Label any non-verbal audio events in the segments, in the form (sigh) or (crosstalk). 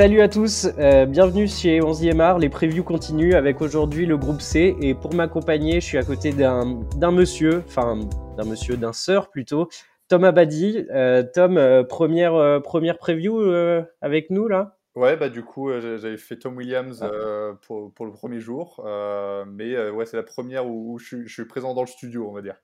Salut à tous, euh, bienvenue chez 11e art. Les previews continuent avec aujourd'hui le groupe C. Et pour m'accompagner, je suis à côté d'un monsieur, enfin d'un monsieur, d'un sœur plutôt, Tom Abadi. Euh, Tom, euh, première, première preview avec nous là? Ouais, bah du coup, j'avais fait Tom Williams ah. pour, pour, le premier jour. mais ouais, c'est la première où, je, je suis présent dans le studio, on va dire.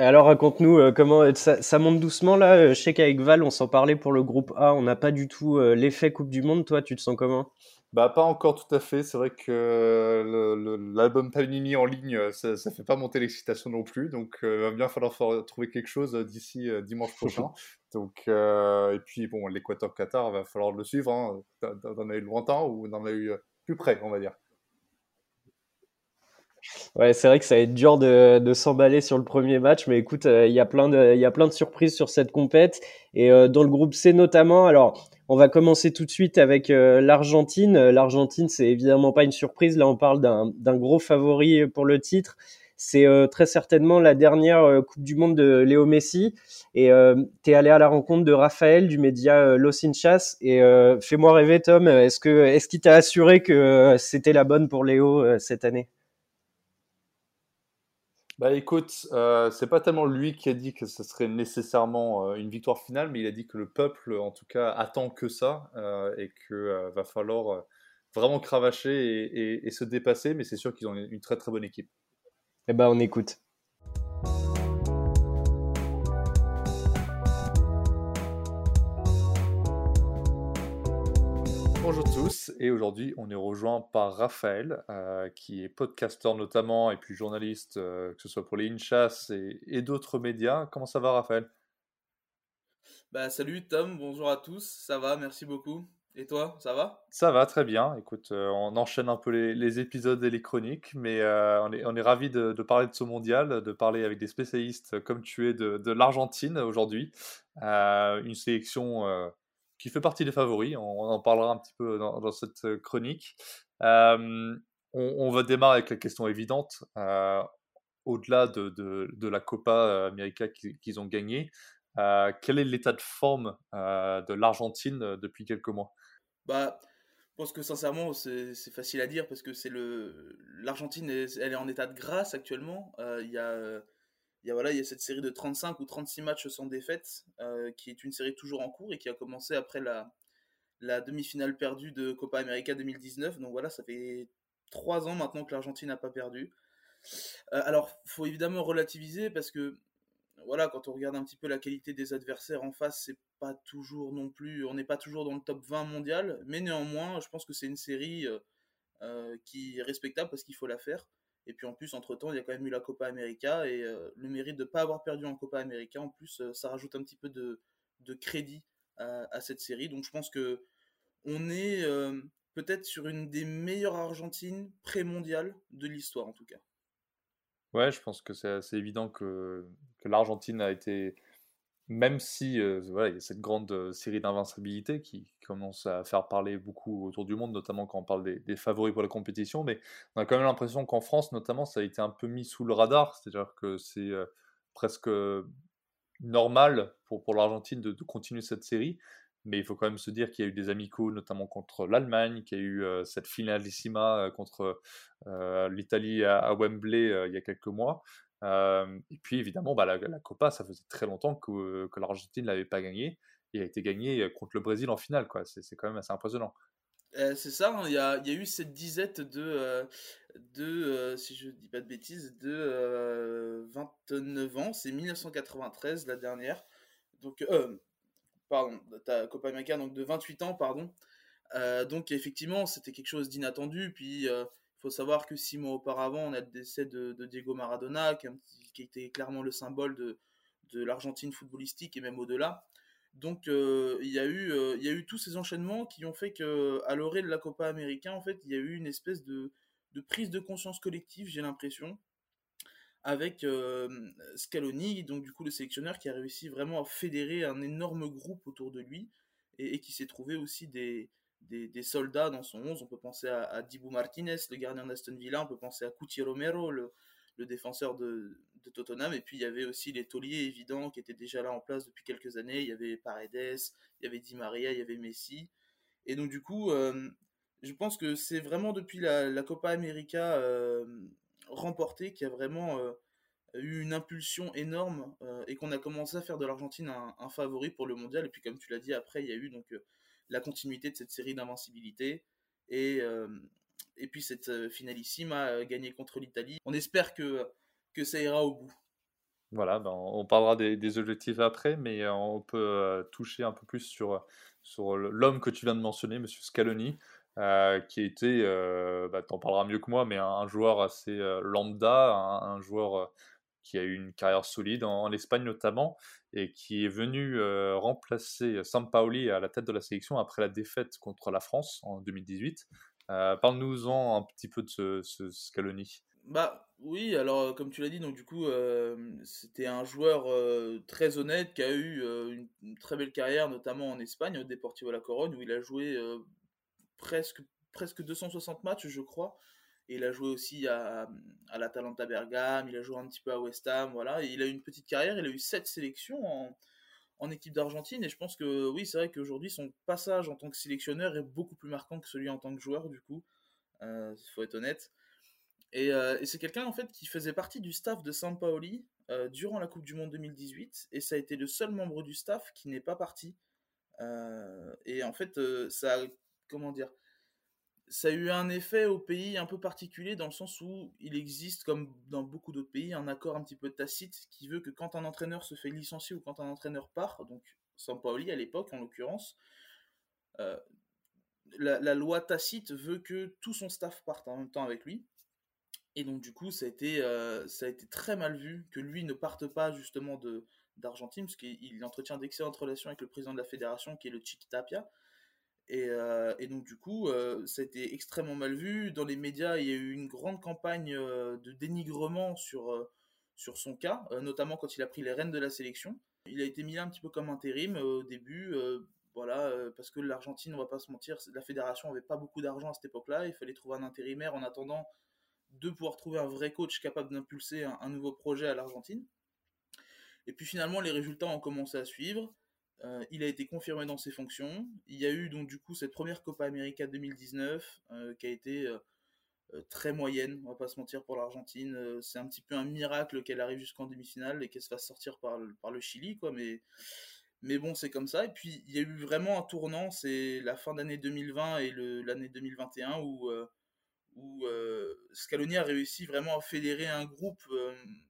Alors raconte-nous euh, comment euh, ça, monte doucement là. Euh, je sais qu'avec Val, on s'en parlait pour le groupe A. On n'a pas du tout l'effet Coupe du Monde. Toi, tu te sens comment? Bah pas encore tout à fait. C'est vrai que l'album Panini en ligne, ça, ça fait pas monter l'excitation non plus. Donc il va bien falloir trouver quelque chose d'ici dimanche (laughs) prochain. Donc et puis bon, l'Équateur Qatar, va falloir le suivre. Hein. T'en as eu lointain ou on en a eu plus près, on va dire. Ouais, c'est vrai que ça va être dur de, s'emballer sur le premier match, mais écoute, euh, il y a plein de, surprises sur cette compète et euh, dans le groupe C notamment. Alors, on va commencer tout de suite avec euh, l'Argentine. L'Argentine, c'est évidemment pas une surprise. Là, on parle d'un gros favori pour le titre. C'est très certainement la dernière Coupe du Monde de Léo Messi. Et tu es allé à la rencontre de Raphaël du média Los Hinchas. Et fais-moi rêver, Tom, est-ce qu'il t'a assuré que c'était la bonne pour Léo cette année? Bah écoute, euh, c'est pas tellement lui qui a dit que ce serait nécessairement euh, une victoire finale, mais il a dit que le peuple, en tout cas, attend que ça euh, et que va falloir vraiment cravacher et, se dépasser. Mais c'est sûr qu'ils ont une très très bonne équipe. Eh ben, on écoute. Bonjour tous, et aujourd'hui on est rejoint par Raphaël, euh, qui est podcasteur notamment, et puis journaliste, euh, que ce soit pour les Inchas et, et d'autres médias. Comment ça va Raphaël? Bah, Salut Tom, bonjour à tous, ça va, merci beaucoup. Et toi, ça va? Ça va très bien. Écoute, euh, on enchaîne un peu les, épisodes et les chroniques, mais on est, on est ravis de, parler de ce mondial, de parler avec des spécialistes comme tu es de, de l'Argentine aujourd'hui. une sélection qui fait partie des favoris. On, en parlera un petit peu dans, cette euh, chronique. on, va démarrer avec la question évidente. Euh, au-delà de, la Copa América qu'ils ont gagnée, euh, quel est l'état de forme de l'Argentine depuis quelques mois? Bah, je pense que sincèrement, c'est facile à dire parce que l'Argentine, elle est en état de grâce actuellement. Il y a il y a, voilà, il y a cette série de 35 ou 36 matchs sans défaite, euh, qui est une série toujours en cours et qui a commencé après la, la demi-finale perdue de Copa América 2019. Donc voilà, ça fait trois ans maintenant que l'Argentine n'a pas perdu. Euh, alors, faut évidemment relativiser parce que voilà, quand on regarde un petit peu la qualité des adversaires en face, c'est pas toujours non plus, on n'est pas toujours dans le top 20 mondial, mais néanmoins, je pense que c'est une série euh, euh, qui est respectable parce qu'il faut la faire. Et puis en plus, entre-temps, il y a quand même eu la Copa América et euh, le mérite de ne pas avoir perdu en Copa América, en plus, euh, ça rajoute un petit peu de, de crédit à, cette série. Donc je pense que on est euh, peut-être sur une des meilleures Argentines pré-mondiales de l'histoire, en tout cas. Ouais, je pense que c'est assez évident que, que l'Argentine a été même si euh, voilà, il y a cette grande euh, série d'invincibilité qui, commence à faire parler beaucoup autour du monde, notamment quand on parle des, favoris pour la compétition, mais on a quand même l'impression qu'en France, notamment, ça a été un peu mis sous le radar, c'est-à-dire que c'est euh, presque normal pour, pour l'Argentine de, continuer cette série, mais il faut quand même se dire qu'il y a eu des amicaux, notamment contre l'Allemagne, qu'il y a eu cette finalissima contre l'Italie à, Wembley il y a quelques mois et puis évidemment, bah, la, Copa, ça faisait très longtemps que, l'Argentine ne l'avait pas gagnée. Et a été gagnée contre le Brésil en finale. quoi. C'est quand même assez impressionnant. c'est ça, hein, il y, a, eu cette disette de, de si je dis pas de bêtises, de 29 ans. C'est 1993 la dernière. Donc, pardon, ta Copa América, donc de 28 ans, pardon. donc effectivement, c'était quelque chose d'inattendu. Puis faut savoir que six mois auparavant, on a le décès de, Diego Maradona, qui, était clairement le symbole de, l'Argentine footballistique et même au-delà. Donc euh, il, y a eu, euh, il y a eu tous ces enchaînements qui ont fait que à l'orée de la Copa Américaine, en fait, il y a eu une espèce de, de prise de conscience collective, j'ai l'impression, avec euh, Scaloni, donc du coup le sélectionneur qui a réussi vraiment à fédérer un énorme groupe autour de lui et qui s'est trouvé aussi des, des, soldats dans son 11. On peut penser à, à Dibu Martinez, le gardien d'Aston Villa, on peut penser à Cuti Romero, le, défenseur de, Tottenham. Et puis il y avait aussi les tauliers évidents qui étaient déjà là en place depuis quelques années. Il y avait Paredes, il y avait Di Maria, il y avait Messi. Et donc du coup, je pense que c'est vraiment depuis la, Copa América remportée qui a vraiment eu une impulsion énorme et qu'on a commencé à faire de l'Argentine un, un, favori pour le mondial. Et puis comme tu l'as dit, après il y a eu donc la continuité de cette série d'invincibilité. Et, euh, et puis cette euh, finalissime a euh, gagné contre l'Italie. On espère que, que ça ira au bout. Voilà, ben on parlera des, objectifs après, mais on peut toucher un peu plus sur, sur l'homme que tu viens de mentionner, M. Scaloni, qui était, bah, tu en parleras mieux que moi, mais un, joueur assez lambda, un, joueur qui a eu une carrière solide en, Espagne notamment, et qui est venu remplacer Sampaoli à la tête de la sélection après la défaite contre la France en 2018. Euh, Parle-nous-en un petit peu de ce, ce Scaloni. Bah oui, alors comme tu l'as dit, donc du coup c'était un joueur très honnête qui a eu une, très belle carrière, notamment en Espagne, au Deportivo La Corogne, où il a joué presque presque 260 matchs, je crois. Il a joué aussi à, à l'Atalanta Bergame, il a joué un petit peu à West Ham, voilà. Il a eu une petite carrière, il a eu sept sélections en, en équipe d'Argentine. Et je pense que oui, c'est vrai qu'aujourd'hui, son passage en tant que sélectionneur est beaucoup plus marquant que celui en tant que joueur, du coup. Il euh, faut être honnête. Et, euh, et c'est quelqu'un, en fait, qui faisait partie du staff de Sampaoli euh, durant la Coupe du Monde 2018. Et ça a été le seul membre du staff qui n'est pas parti. et en fait, ça comment dire ça a eu un effet au pays un peu particulier dans le sens où il existe, comme dans beaucoup d'autres pays, un accord un petit peu tacite qui veut que quand un entraîneur se fait licencier ou quand un entraîneur part, donc Sampaoli à l'époque en l'occurrence, euh, la, loi tacite veut que tout son staff parte en même temps avec lui. Et donc du coup, ça a été, euh, très mal vu que lui ne parte pas justement d'Argentine, parce qu'il entretient d'excellentes relations avec le président de la fédération qui est le Chiqui Tapia. Euh, et, donc du coup, euh, ça a été extrêmement mal vu. Dans les médias, il y a eu une grande campagne euh, de dénigrement sur, sur son cas, notamment quand il a pris les rênes de la sélection. Il a été mis là un petit peu comme intérim au début, voilà, parce que l'Argentine, on va pas se mentir, la fédération avait pas beaucoup d'argent à cette époque-là. Il fallait trouver un intérimaire en attendant de pouvoir trouver un vrai coach capable d'impulser un nouveau projet à l'Argentine. Et puis finalement, les résultats ont commencé à suivre. Euh, il a été confirmé dans ses fonctions. Il y a eu donc du coup cette première Copa América 2019 euh, qui a été euh, très moyenne, on va pas se mentir pour l'Argentine. c'est un petit peu un miracle qu'elle arrive jusqu'en demi-finale et qu'elle se fasse sortir par, le Chili, quoi. Mais, mais bon, c'est comme ça. Et puis il y a eu vraiment un tournant, c'est la fin d'année 2020 et l'année 2021 où où Scaloni a réussi vraiment à fédérer un groupe,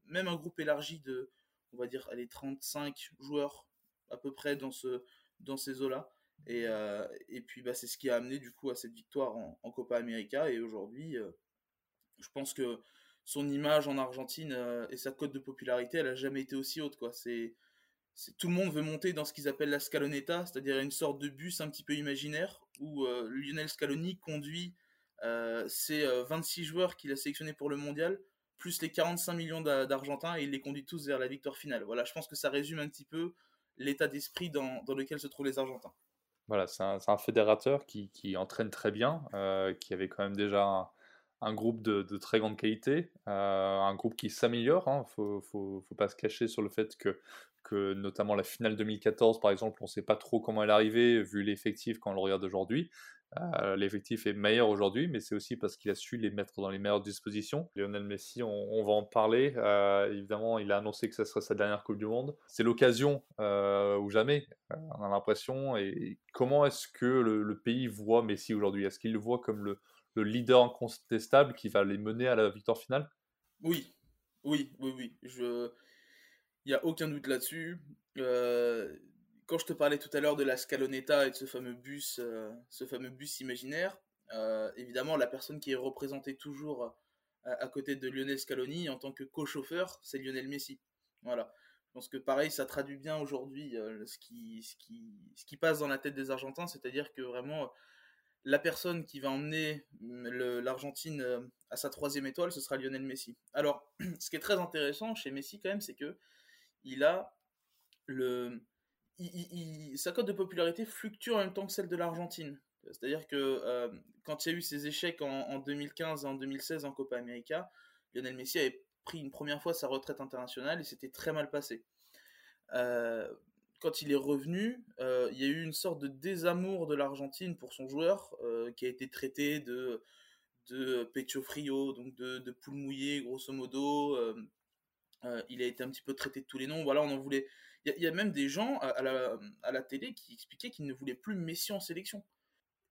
même un groupe élargi de, on va dire, les 35 joueurs à peu près dans, ce, dans ces eaux-là. Et, euh, puis bah, c'est ce qui a amené du coup à cette victoire en, Copa América. Et aujourd'hui, euh, je pense que son image en Argentine euh, et sa cote de popularité, elle a jamais été aussi haute. Quoi. C'est, tout le monde veut monter dans ce qu'ils appellent la Scaloneta, c'est-à-dire une sorte de bus un petit peu imaginaire où Lionel Scaloni conduit ses 26 joueurs qu'il a sélectionnés pour le mondial, plus les 45 millions d'Argentins, et il les conduit tous vers la victoire finale. Voilà, je pense que ça résume un petit peu l'état d'esprit dans, dans, lequel se trouvent les Argentins. Voilà, c'est un, fédérateur qui, qui, entraîne très bien, euh, qui avait quand même déjà un, groupe de, de, très grande qualité, euh, un groupe qui s'améliore. Il hein. ne faut, faut, faut, pas se cacher sur le fait que, que notamment la finale 2014, par exemple, on ne sait pas trop comment elle est arrivée, vu l'effectif quand on le regarde aujourd'hui. Euh, l'effectif est meilleur aujourd'hui, mais c'est aussi parce qu'il a su les mettre dans les meilleures dispositions. Lionel Messi, on, va en parler. Euh, évidemment, il a annoncé que ce serait sa dernière Coupe du Monde. C'est l'occasion euh, ou jamais, on a l'impression. Et comment est-ce que le, pays voit Messi aujourd'hui? Est-ce qu'il le voit comme le, leader incontestable qui va les mener à la victoire finale? Oui, oui, oui, oui. Il n'y a aucun doute là-dessus quand je te parlais tout à l'heure de la Scaloneta et de ce fameux bus, euh, ce fameux bus imaginaire, euh, évidemment, la personne qui est représentée toujours euh, à, côté de Lionel Scaloni en tant que co-chauffeur, c'est Lionel Messi. Voilà. Je pense que pareil, ça traduit bien aujourd'hui ce, qui, ce, qui, ce qui passe dans la tête des Argentins, c'est-à-dire que vraiment, la personne qui va emmener l'Argentine à sa troisième étoile, ce sera Lionel Messi. Alors, (clears throat) ce qui est très intéressant chez Messi quand même, c'est que il a le, sa cote de popularité fluctue en même temps que celle de l'Argentine. C'est-à-dire que euh, quand il y a eu ses échecs en, 2015 et en 2016 en Copa América, Lionel Messi avait pris une première fois sa retraite internationale et c'était très mal passé. quand il est revenu, il y a eu une sorte de désamour de l'Argentine pour son joueur, qui a été traité de, de pecho frio, donc de, de poule mouillée, grosso modo. Il a été un petit peu traité de tous les noms. Voilà, on en voulait. Il y, a même des gens à, la, télé qui expliquaient qu'ils ne voulaient plus Messi en sélection.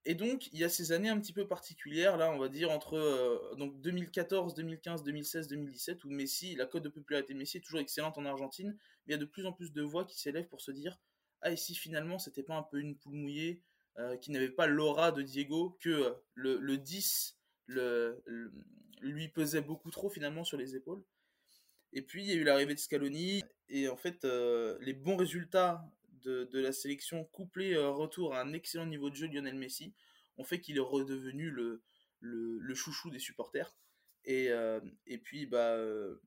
Et donc, il y a ces années un petit peu particulières, là, on va dire, entre euh, donc 2014, 2015, 2016, 2017, où Messi, la cote de popularité de Messi est toujours excellente en Argentine, il y a de plus en plus de voix qui s'élèvent pour se dire Ah, et si finalement, c'était pas un peu une poule mouillée, euh, qui n'avait pas l'aura de Diego, que euh, le, le 10 le, lui pesait beaucoup trop finalement sur les épaules? Et puis, il y a eu l'arrivée de Scaloni, et en fait, les bons résultats de, la sélection, couplé euh, retour à un excellent niveau de jeu Lionel Messi, ont fait qu'il est redevenu le, le, chouchou des supporters. Et, euh, et puis, bah, euh,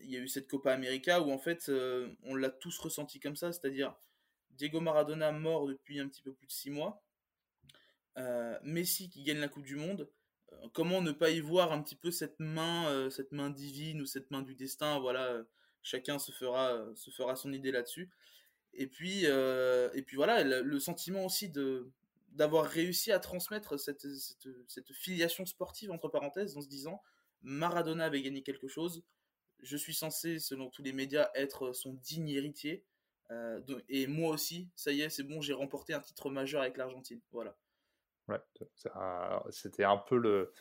il y a eu cette Copa América où en fait, on l'a tous ressenti comme ça, c'est-à-dire Diego Maradona mort depuis un petit peu plus de six mois, Messi qui gagne la Coupe du Monde. Comment ne pas y voir un petit peu cette main, cette main divine ou cette main du destin Voilà, chacun se fera, se fera son idée là-dessus. Et puis, euh, et puis voilà, le, sentiment aussi de d'avoir réussi à transmettre cette, cette, filiation sportive, entre parenthèses, en se disant Maradona avait gagné quelque chose, je suis censé, selon tous les médias, être son digne héritier. Euh, et moi aussi, ça y est, c'est bon, j'ai remporté un titre majeur avec l'Argentine. Voilà. Ouais, c'était un peu le,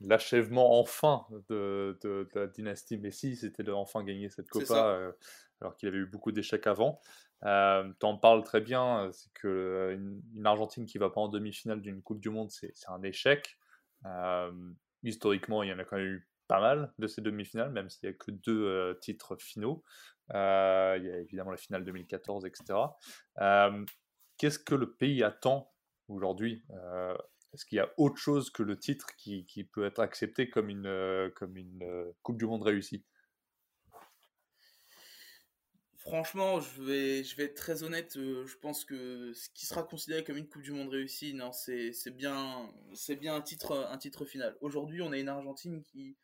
l'achèvement enfin de, de, la dynastie Messi, c'était de enfin gagner cette Copa, euh, alors qu'il avait eu beaucoup d'échecs avant. Euh, tu en parles très bien, c'est que une, Argentine qui va pas en demi-finale d'une Coupe du Monde, c'est un échec. Euh, historiquement, il y en a quand même eu pas mal de ces demi-finales, même s'il n'y a que deux euh, titres finaux. il y a évidemment la finale 2014, etc. Qu'est-ce que le pays attend aujourd'hui est-ce qu'il y a autre chose que le titre qui, peut être accepté comme une, euh, comme une euh, Coupe du Monde réussie? Franchement, je vais, je vais être très honnête. Euh, je pense que ce qui sera considéré comme une Coupe du Monde réussie, non, c'est, bien, c'est bien un titre, un titre final. Aujourd'hui, on a une Argentine qui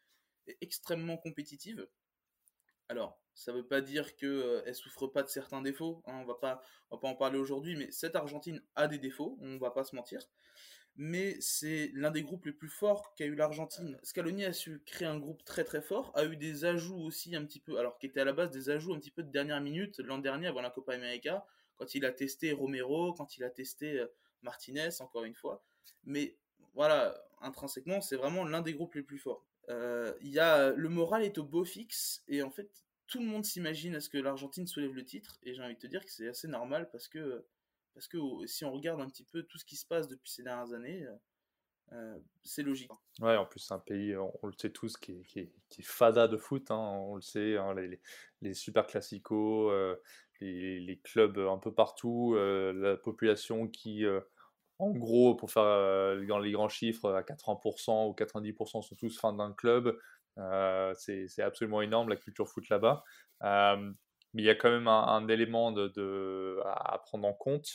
est extrêmement compétitive. Alors, ça ne veut pas dire qu'elle ne souffre pas de certains défauts. Hein, on va pas, va pas en parler aujourd'hui, mais cette Argentine a des défauts. On ne va pas se mentir mais c'est l'un des groupes les plus forts qu'a eu l'Argentine. Scaloni a su créer un groupe très très fort, a eu des ajouts aussi un petit peu, alors qui étaient à la base des ajouts un petit peu de dernière minute l'an dernier avant la Copa América, quand il a testé Romero, quand il a testé euh, Martinez, encore une fois. Mais voilà, intrinsèquement, c'est vraiment l'un des groupes les plus forts. Euh, y a, le moral est au beau fixe, et en fait, tout le monde s'imagine à ce que l'Argentine soulève le titre, et j'ai envie de te dire que c'est assez normal parce que parce que si on regarde un petit peu tout ce qui se passe depuis ces dernières années, euh, euh, c'est logique. Ouais, en plus, c'est un pays, on, le sait tous, qui est, qui est, fada de foot. Hein, on le sait, hein, les, les, super classicos, euh, les, clubs un peu partout, la population qui, en gros, pour faire dans les grands chiffres, à 80% ou 90% sont tous fans d'un club. c'est absolument énorme la culture foot là-bas mais il y a quand même un, élément à, prendre en compte,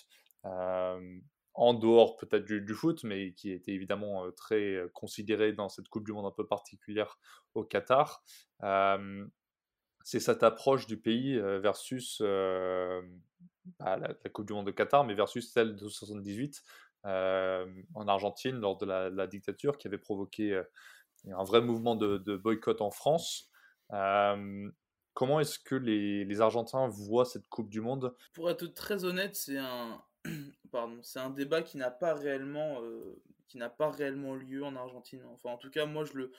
euh, en dehors peut-être du, foot, mais qui était évidemment euh, très euh, considéré dans cette Coupe du Monde un peu particulière au Qatar. c'est cette approche du pays versus bah, la, Coupe du Monde de Qatar, mais versus celle de 78 en Argentine lors de la, dictature qui avait provoqué un vrai mouvement de, boycott en France. Comment est-ce que les, Argentins voient cette Coupe du Monde? Pour être très honnête, (clears throat) c'est un, débat qui n'a pas réellement, euh, qui n'a pas réellement lieu en Argentine. Enfin, en tout cas, moi, je le,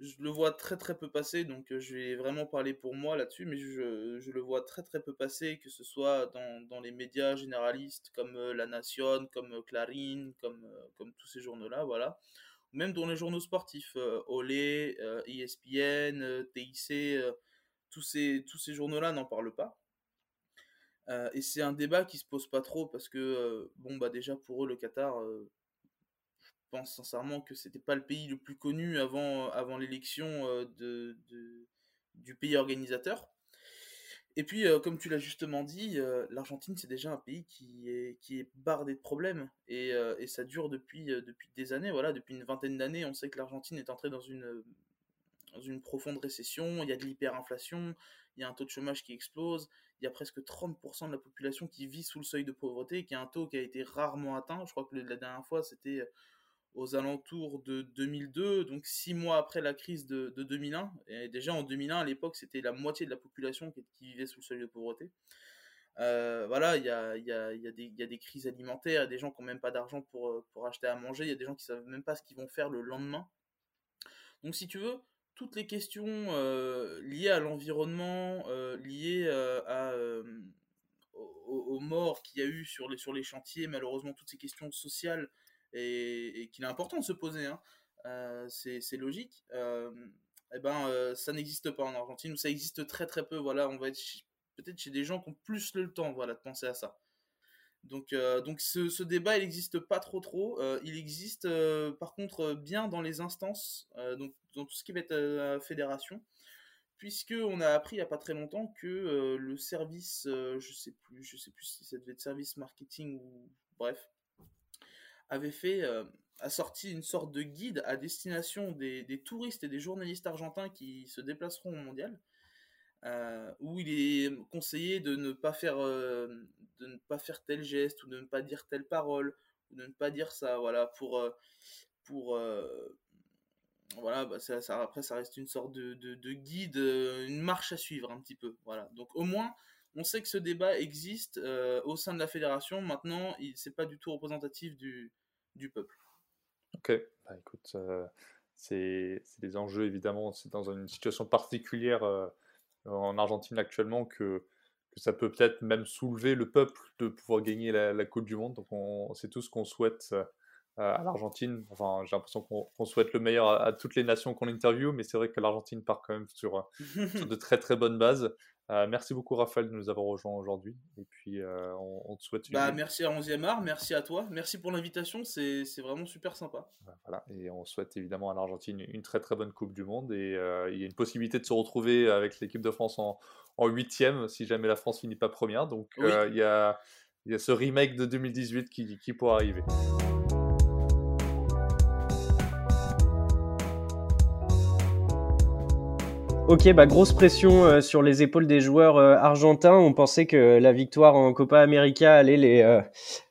je le vois très très peu passer, donc je vais vraiment parler pour moi là-dessus, mais je, je, le vois très très peu passer, que ce soit dans, dans les médias généralistes comme La Nation, comme Clarín, comme, comme tous ces journaux-là, voilà. Même dans les journaux sportifs, Olé, ESPN, TIC tous ces, tous ces journaux-là n'en parlent pas. Et c'est un débat qui se pose pas trop parce que, bon, bah déjà pour eux, le Qatar, pense sincèrement que c'était pas le pays le plus connu avant, avant l'élection de, du pays organisateur. Et puis, comme tu l'as justement dit, l'Argentine, c'est déjà un pays qui est, qui est bardé de problèmes. Et, et ça dure depuis, depuis des années. Voilà, depuis une vingtaine d'années, on sait que l'Argentine est entrée dans une une profonde récession, il y a de l'hyperinflation, il y a un taux de chômage qui explose, il y a presque 30% de la population qui vit sous le seuil de pauvreté, qui a un taux qui a été rarement atteint. Je crois que la dernière fois, c'était aux alentours de 2002, donc six mois après la crise de, 2001. Et déjà en 2001, à l'époque, c'était la moitié de la population qui, vivait sous le seuil de pauvreté. Euh, voilà, il y a, des crises alimentaires, il y a des gens qui n'ont même pas d'argent pour, pour acheter à manger, il y a des gens qui ne savent même pas ce qu'ils vont faire le lendemain. Donc si tu veux, toutes les questions euh, liées à l'environnement, euh, liées aux, morts qu'il y a eu sur les chantiers, malheureusement toutes ces questions sociales et, qu'il est important de se poser, hein, euh, c'est logique, euh, eh ben, euh, ça n'existe pas en Argentine, ou ça existe très très peu. Voilà, on va être peut-être chez des gens qui ont plus le temps voilà, de penser à ça. Donc, donc ce, débat, il n'existe pas trop trop. il existe par contre bien dans les instances, donc dans tout ce qui va être la fédération, puisque on a appris il n'y a pas très longtemps que le service, je sais plus, je sais plus si ça devait être service marketing ou bref, avait fait euh, a sorti une sorte de guide à destination des, touristes et des journalistes argentins qui se déplaceront au mondial, euh, où il est conseillé de ne pas faire euh, de ne pas faire tel geste ou de ne pas dire telle parole ou de ne pas dire ça, voilà pour pour voilà, bah ça, après ça reste une sorte de, de, guide, une marche à suivre un petit peu. Voilà. Donc au moins, on sait que ce débat existe euh, au sein de la fédération. Maintenant, c'est pas du tout représentatif du, du peuple. Ok, bah, écoute, euh, c'est des enjeux évidemment. C'est dans une situation particulière euh, en Argentine actuellement que, que ça peut peut-être même soulever le peuple de pouvoir gagner la, Coupe du Monde. Donc, c'est tout ce qu'on souhaite à l'Argentine. Enfin, j'ai l'impression qu'on souhaite le meilleur à, toutes les nations qu'on interviewe, mais c'est vrai que l'Argentine part quand même sur, sur, (laughs) de très très bonnes bases. Euh, merci beaucoup Raphaël de nous avoir rejoints aujourd'hui. Et puis euh, on, te souhaite. Bah, merci à 11e art, merci à toi, merci pour l'invitation, c'est vraiment super sympa. Bah, voilà, et on souhaite évidemment à l'Argentine une très très bonne Coupe du Monde. Et euh, il y a une possibilité de se retrouver avec l'équipe de France en, en 8 si jamais la France finit pas première. Donc il, y a, il, y a, ce remake de 2018 qui, qui pourra arriver. Ok, bah grosse pression euh, sur les épaules des joueurs euh, argentins. On pensait que la victoire en Copa América allait les, euh,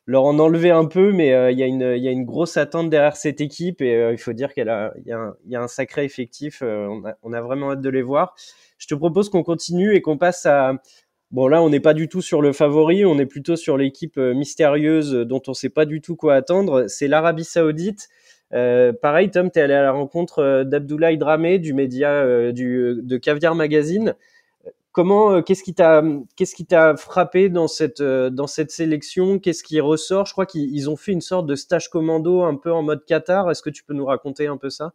leur en enlever un peu, mais il y, a y a une grosse attente derrière cette équipe et il faut dire qu'il y, y, a un sacré effectif. A, on, a, vraiment hâte de les voir. Je te propose qu'on continue et qu'on passe à... Bon là, on n'est pas du tout sur le favori, on est plutôt sur l'équipe mystérieuse dont on ne sait pas du tout quoi attendre. C'est l'Arabie Saoudite. Euh, pareil, Tom, tu es allé à la rencontre euh, d'Abdoulaye Dramé du média euh, du, de Caviar Magazine. Comment, qu'est-ce qui t'a, qu'est-ce qui t'a frappé dans cette, dans cette sélection? Qu'est-ce qui ressort? Je crois qu'ils ont fait une sorte de stage commando un peu en mode Qatar. Est-ce que tu peux nous raconter un peu ça?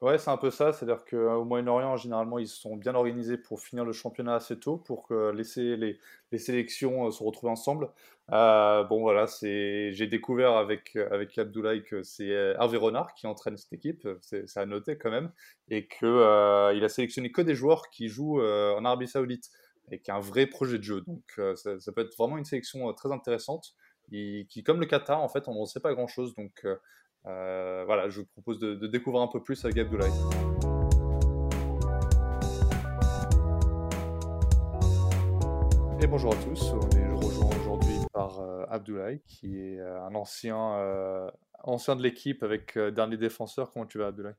Ouais, c'est un peu ça. C'est-à-dire qu'au Moyen-Orient, généralement, ils sont bien organisés pour finir le championnat assez tôt, pour laisser les, les sélections se retrouver ensemble. Euh, bon voilà, c'est j'ai découvert avec avec Abdoulaye que c'est euh, Hervé Renard qui entraîne cette équipe, c'est à noter quand même, et que euh, il a sélectionné que des joueurs qui jouent en Arabie Saoudite et qui a un vrai projet de jeu. Donc ça, peut être vraiment une sélection très intéressante, et qui comme le Qatar en fait on ne sait pas grand chose. Donc voilà, je vous propose de, découvrir un peu plus avec Abdoulaye. Et bonjour à tous, on est rejoint aujourd'hui par euh, Abdoulaye, qui est euh, un ancien, euh, ancien de l'équipe avec dernier défenseur. Comment tu vas, Abdoulaye?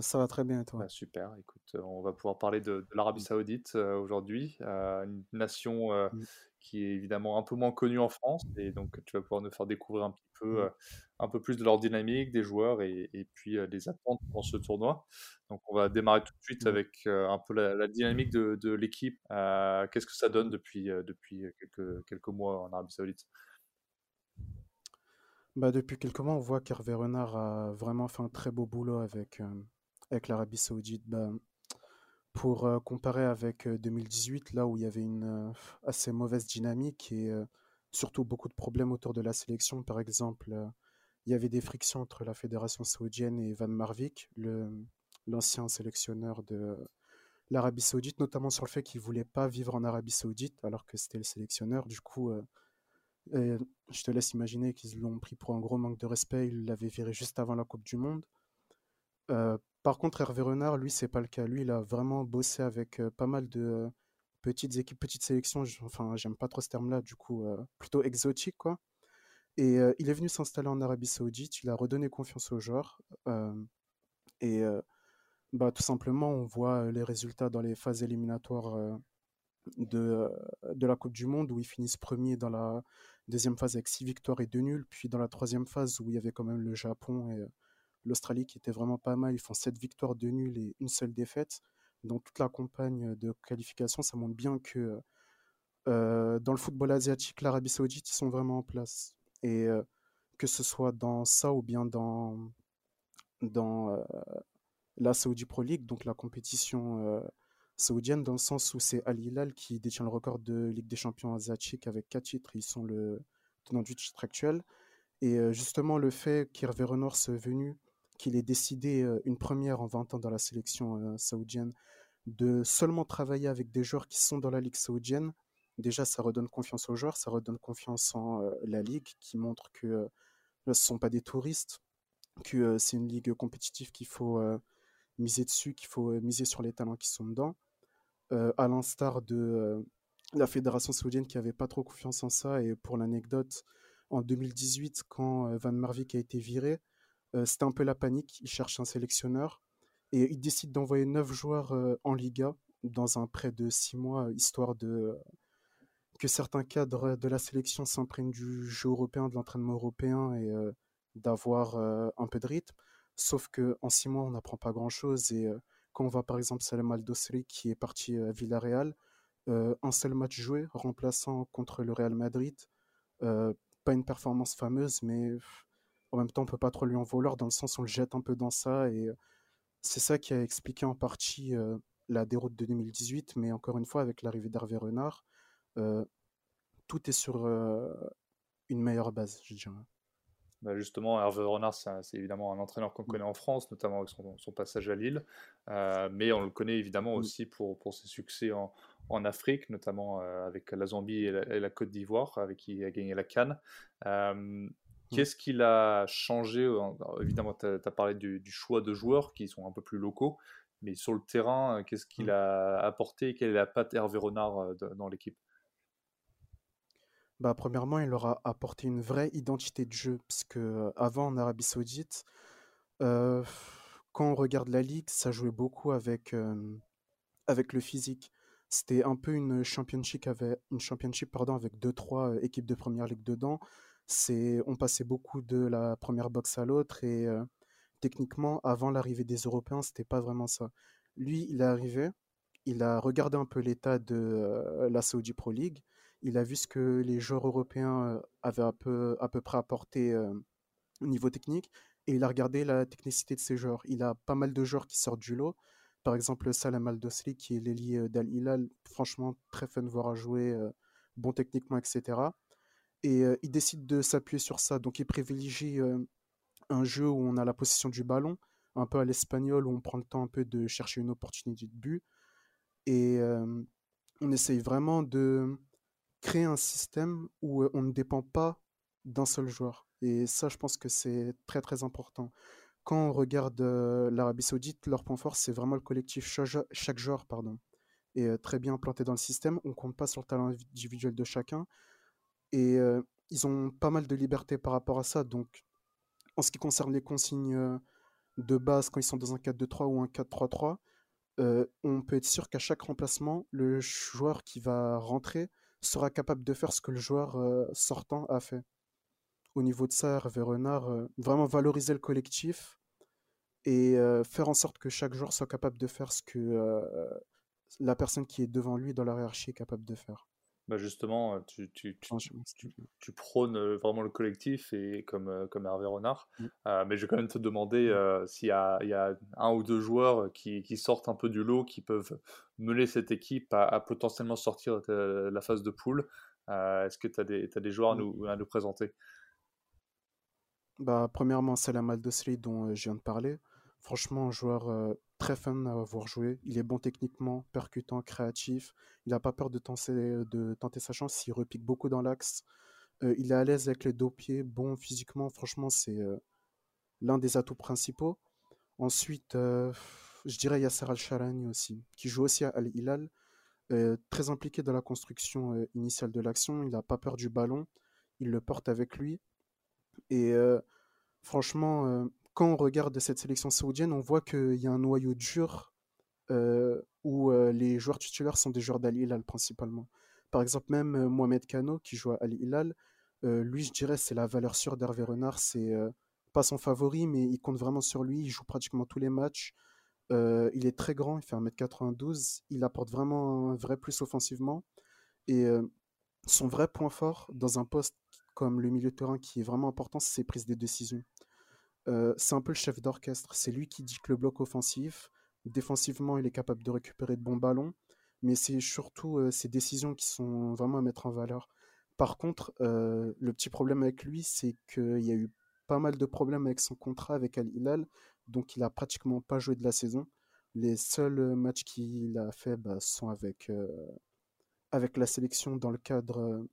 Ça va très bien, et toi? Bah, Super, écoute, on va pouvoir parler de, l'Arabie Saoudite aujourd'hui, une nation mmh qui est évidemment un peu moins connu en France. Et donc, tu vas pouvoir nous faire découvrir un petit peu, mmh. un peu plus de leur dynamique, des joueurs et, puis des attentes pour ce tournoi. Donc, on va démarrer tout de suite mmh. avec un peu la, dynamique de, l'équipe. Qu'est-ce que ça donne depuis, depuis quelques, quelques mois en Arabie Saoudite? Bah, depuis quelques mois, on voit qu'Hervé Renard a vraiment fait un très beau boulot avec, avec l'Arabie Saoudite. Bah, pour comparer avec 2018, là où il y avait une assez mauvaise dynamique et surtout beaucoup de problèmes autour de la sélection. Par exemple, il y avait des frictions entre la fédération saoudienne et Van Marwijk, l'ancien sélectionneur de l'Arabie saoudite, notamment sur le fait qu'il voulait pas vivre en Arabie saoudite alors que c'était le sélectionneur. Du coup, je te laisse imaginer qu'ils l'ont pris pour un gros manque de respect. Ils l'avaient viré juste avant la Coupe du Monde. Par contre, Hervé Renard, lui, c'est pas le cas. Lui, il a vraiment bossé avec pas mal de petites équipes, petites sélections. Enfin, j'aime pas trop ce terme-là, du coup, plutôt exotique, quoi. Et il est venu s'installer en Arabie Saoudite. Il a redonné confiance aux joueurs. et bah, tout simplement, on voit les résultats dans les phases éliminatoires de, de la Coupe du Monde où ils finissent premiers dans la deuxième phase avec six victoires et deux nuls, puis dans la troisième phase où il y avait quand même le Japon et l'Australie qui étaient vraiment pas mal, ils font sept victoires, deux nuls et une seule défaite. Donc toute la campagne de qualification, ça montre bien que dans le football asiatique, l'Arabie Saoudite, ils sont vraiment en place. Et que ce soit dans ça ou bien dans, dans la Saudi Pro League, donc la compétition saoudienne dans le sens où c'est Al Hilal qui détient le record de Ligue des champions asiatiques avec 4 titres. Ils sont le tenant du titre actuel. Et euh, justement, le fait qu'Hervé Renard soit venu, qu'il ait décidé une première en 20 ans dans la sélection saoudienne de seulement travailler avec des joueurs qui sont dans la Ligue saoudienne, déjà ça redonne confiance aux joueurs, ça redonne confiance en la Ligue qui montre que ce ne sont pas des touristes, que c'est une ligue compétitive qu'il faut miser dessus, qu'il faut miser sur les talents qui sont dedans. À l'instar de la fédération saoudienne qui n'avait pas trop confiance en ça. Et pour l'anecdote, en 2018, quand Van Marwijk a été viré, c'était un peu la panique. Il cherche un sélectionneur et il décide d'envoyer neuf joueurs en Liga dans un prêt de six mois, histoire de que certains cadres de la sélection s'imprègnent du jeu européen, de l'entraînement européen et d'avoir un peu de rythme. Sauf qu'en six mois, on n'apprend pas grand-chose et quand on voit par exemple Salem al qui est parti à Villarreal, un seul match joué, remplaçant contre le Real Madrid. Pas une performance fameuse, mais en même temps, on peut pas trop lui en vouloir dans le sens où on le jette un peu dans ça. Et c'est ça qui a expliqué en partie euh, la déroute de 2018. Mais encore une fois, avec l'arrivée d'Hervé Renard, tout est sur une meilleure base, je dirais. Bah, justement, Hervé Renard, c'est évidemment un entraîneur qu'on mmh. connaît en France, notamment avec son, passage à Lille, euh, mais on le connaît évidemment mmh. aussi pour, pour ses succès en, en Afrique, notamment euh, avec la Zambie et la, Côte d'Ivoire, avec qui il a gagné la Cannes. Mmh. Qu'est-ce qu'il a changé Évidemment, tu as, parlé du, choix de joueurs qui sont un peu plus locaux, mais sur le terrain, qu'est-ce qu'il a apporté Quelle est la patte Hervé Renard dans l'équipe? Bah, premièrement, il leur a apporté une vraie identité de jeu, parce que avant en Arabie Saoudite, quand on regarde la ligue, ça jouait beaucoup avec, avec le physique. C'était un peu une championship avec, une championship pardon, avec deux trois équipes de première ligue dedans. On passait beaucoup de la première boxe à l'autre et techniquement, avant l'arrivée des Européens, c'était pas vraiment ça. Lui, il est arrivé, il a regardé un peu l'état de la Saudi Pro League il a vu ce que les joueurs européens avaient à peu, à peu près apporté au niveau technique et il a regardé la technicité de ces joueurs. Il a pas mal de joueurs qui sortent du lot. Par exemple, Salam Al-Dosri, qui est l'ailier d'Al Hilal, franchement très fun de voir à jouer, bon techniquement, etc. Et il décide de s'appuyer sur ça. Donc il privilégie un jeu où on a la possession du ballon, un peu à l'espagnol, où on prend le temps un peu de chercher une opportunité de but. Et on essaye vraiment de créer un système où on ne dépend pas d'un seul joueur. Et ça, je pense que c'est très très important. Quand on regarde l'Arabie Saoudite, leur point fort, c'est vraiment le collectif. Chaque, joueur pardon, est très bien implanté dans le système. On compte pas sur le talent individuel de chacun. Et ils ont pas mal de liberté par rapport à ça. Donc, en ce qui concerne les consignes de base, quand ils sont dans un 4-2-3 ou un 4-3-3, on peut être sûr qu'à chaque remplacement, le joueur qui va rentrer sera capable de faire ce que le joueur sortant a fait. Au niveau de ça, Hervé Renard, vraiment valoriser le collectif et faire en sorte que chaque joueur soit capable de faire ce que la personne qui est devant lui dans la hiérarchie est capable de faire. Bah justement, tu, tu, tu, tu, prônes vraiment le collectif et comme, comme Hervé Renard. Mm. mais je vais quand même te demander mm. s'il y y a un ou deux joueurs qui, qui, sortent un peu du lot, qui peuvent mener cette équipe à, potentiellement sortir de la phase de poule. Est-ce que tu as, as, des joueurs à, mm. nous, à nous présenter? Bah, Premièrement, c'est la Maldosri dont je viens de parler. Franchement, un joueur très fun à voir jouer. Il est bon techniquement, percutant, créatif. Il n'a pas peur de tenter, de tenter sa chance. Il repique beaucoup dans l'axe. il est à l'aise avec les deux pieds, bon physiquement. Franchement, c'est l'un des atouts principaux. Ensuite, je dirais Yasser Al-Sharani aussi, qui joue aussi à Al-Hilal, très impliqué dans la construction initiale de l'action. Il n'a pas peur du ballon, il le porte avec lui. Et franchement, quand on regarde cette sélection saoudienne, on voit qu'il y a un noyau dur où les joueurs titulaires sont des joueurs d'Al Hilal principalement. Par exemple, même Mohamed Kano, qui joue à Al Hilal, lui, je dirais, c'est la valeur sûre d'Hervé Renard. C'est pas son favori, mais il compte vraiment sur lui. Il joue pratiquement tous les matchs. il est très grand, il fait 1m92. Il apporte vraiment un vrai plus offensivement. Et son vrai point fort dans un poste comme le milieu de terrain qui est vraiment important, c'est ses prises de décision. C'est un peu le chef d'orchestre. C'est lui qui dicte le bloc offensif. Défensivement, il est capable de récupérer de bons ballons. Mais c'est surtout ses décisions qui sont vraiment à mettre en valeur. Par contre, le petit problème avec lui, c'est qu'il y a eu pas mal de problèmes avec son contrat avec Al Hilal, donc il a pratiquement pas joué de la saison. Les seuls matchs qu'il a fait bah, sont avec, euh, avec la sélection dans le cadre euh,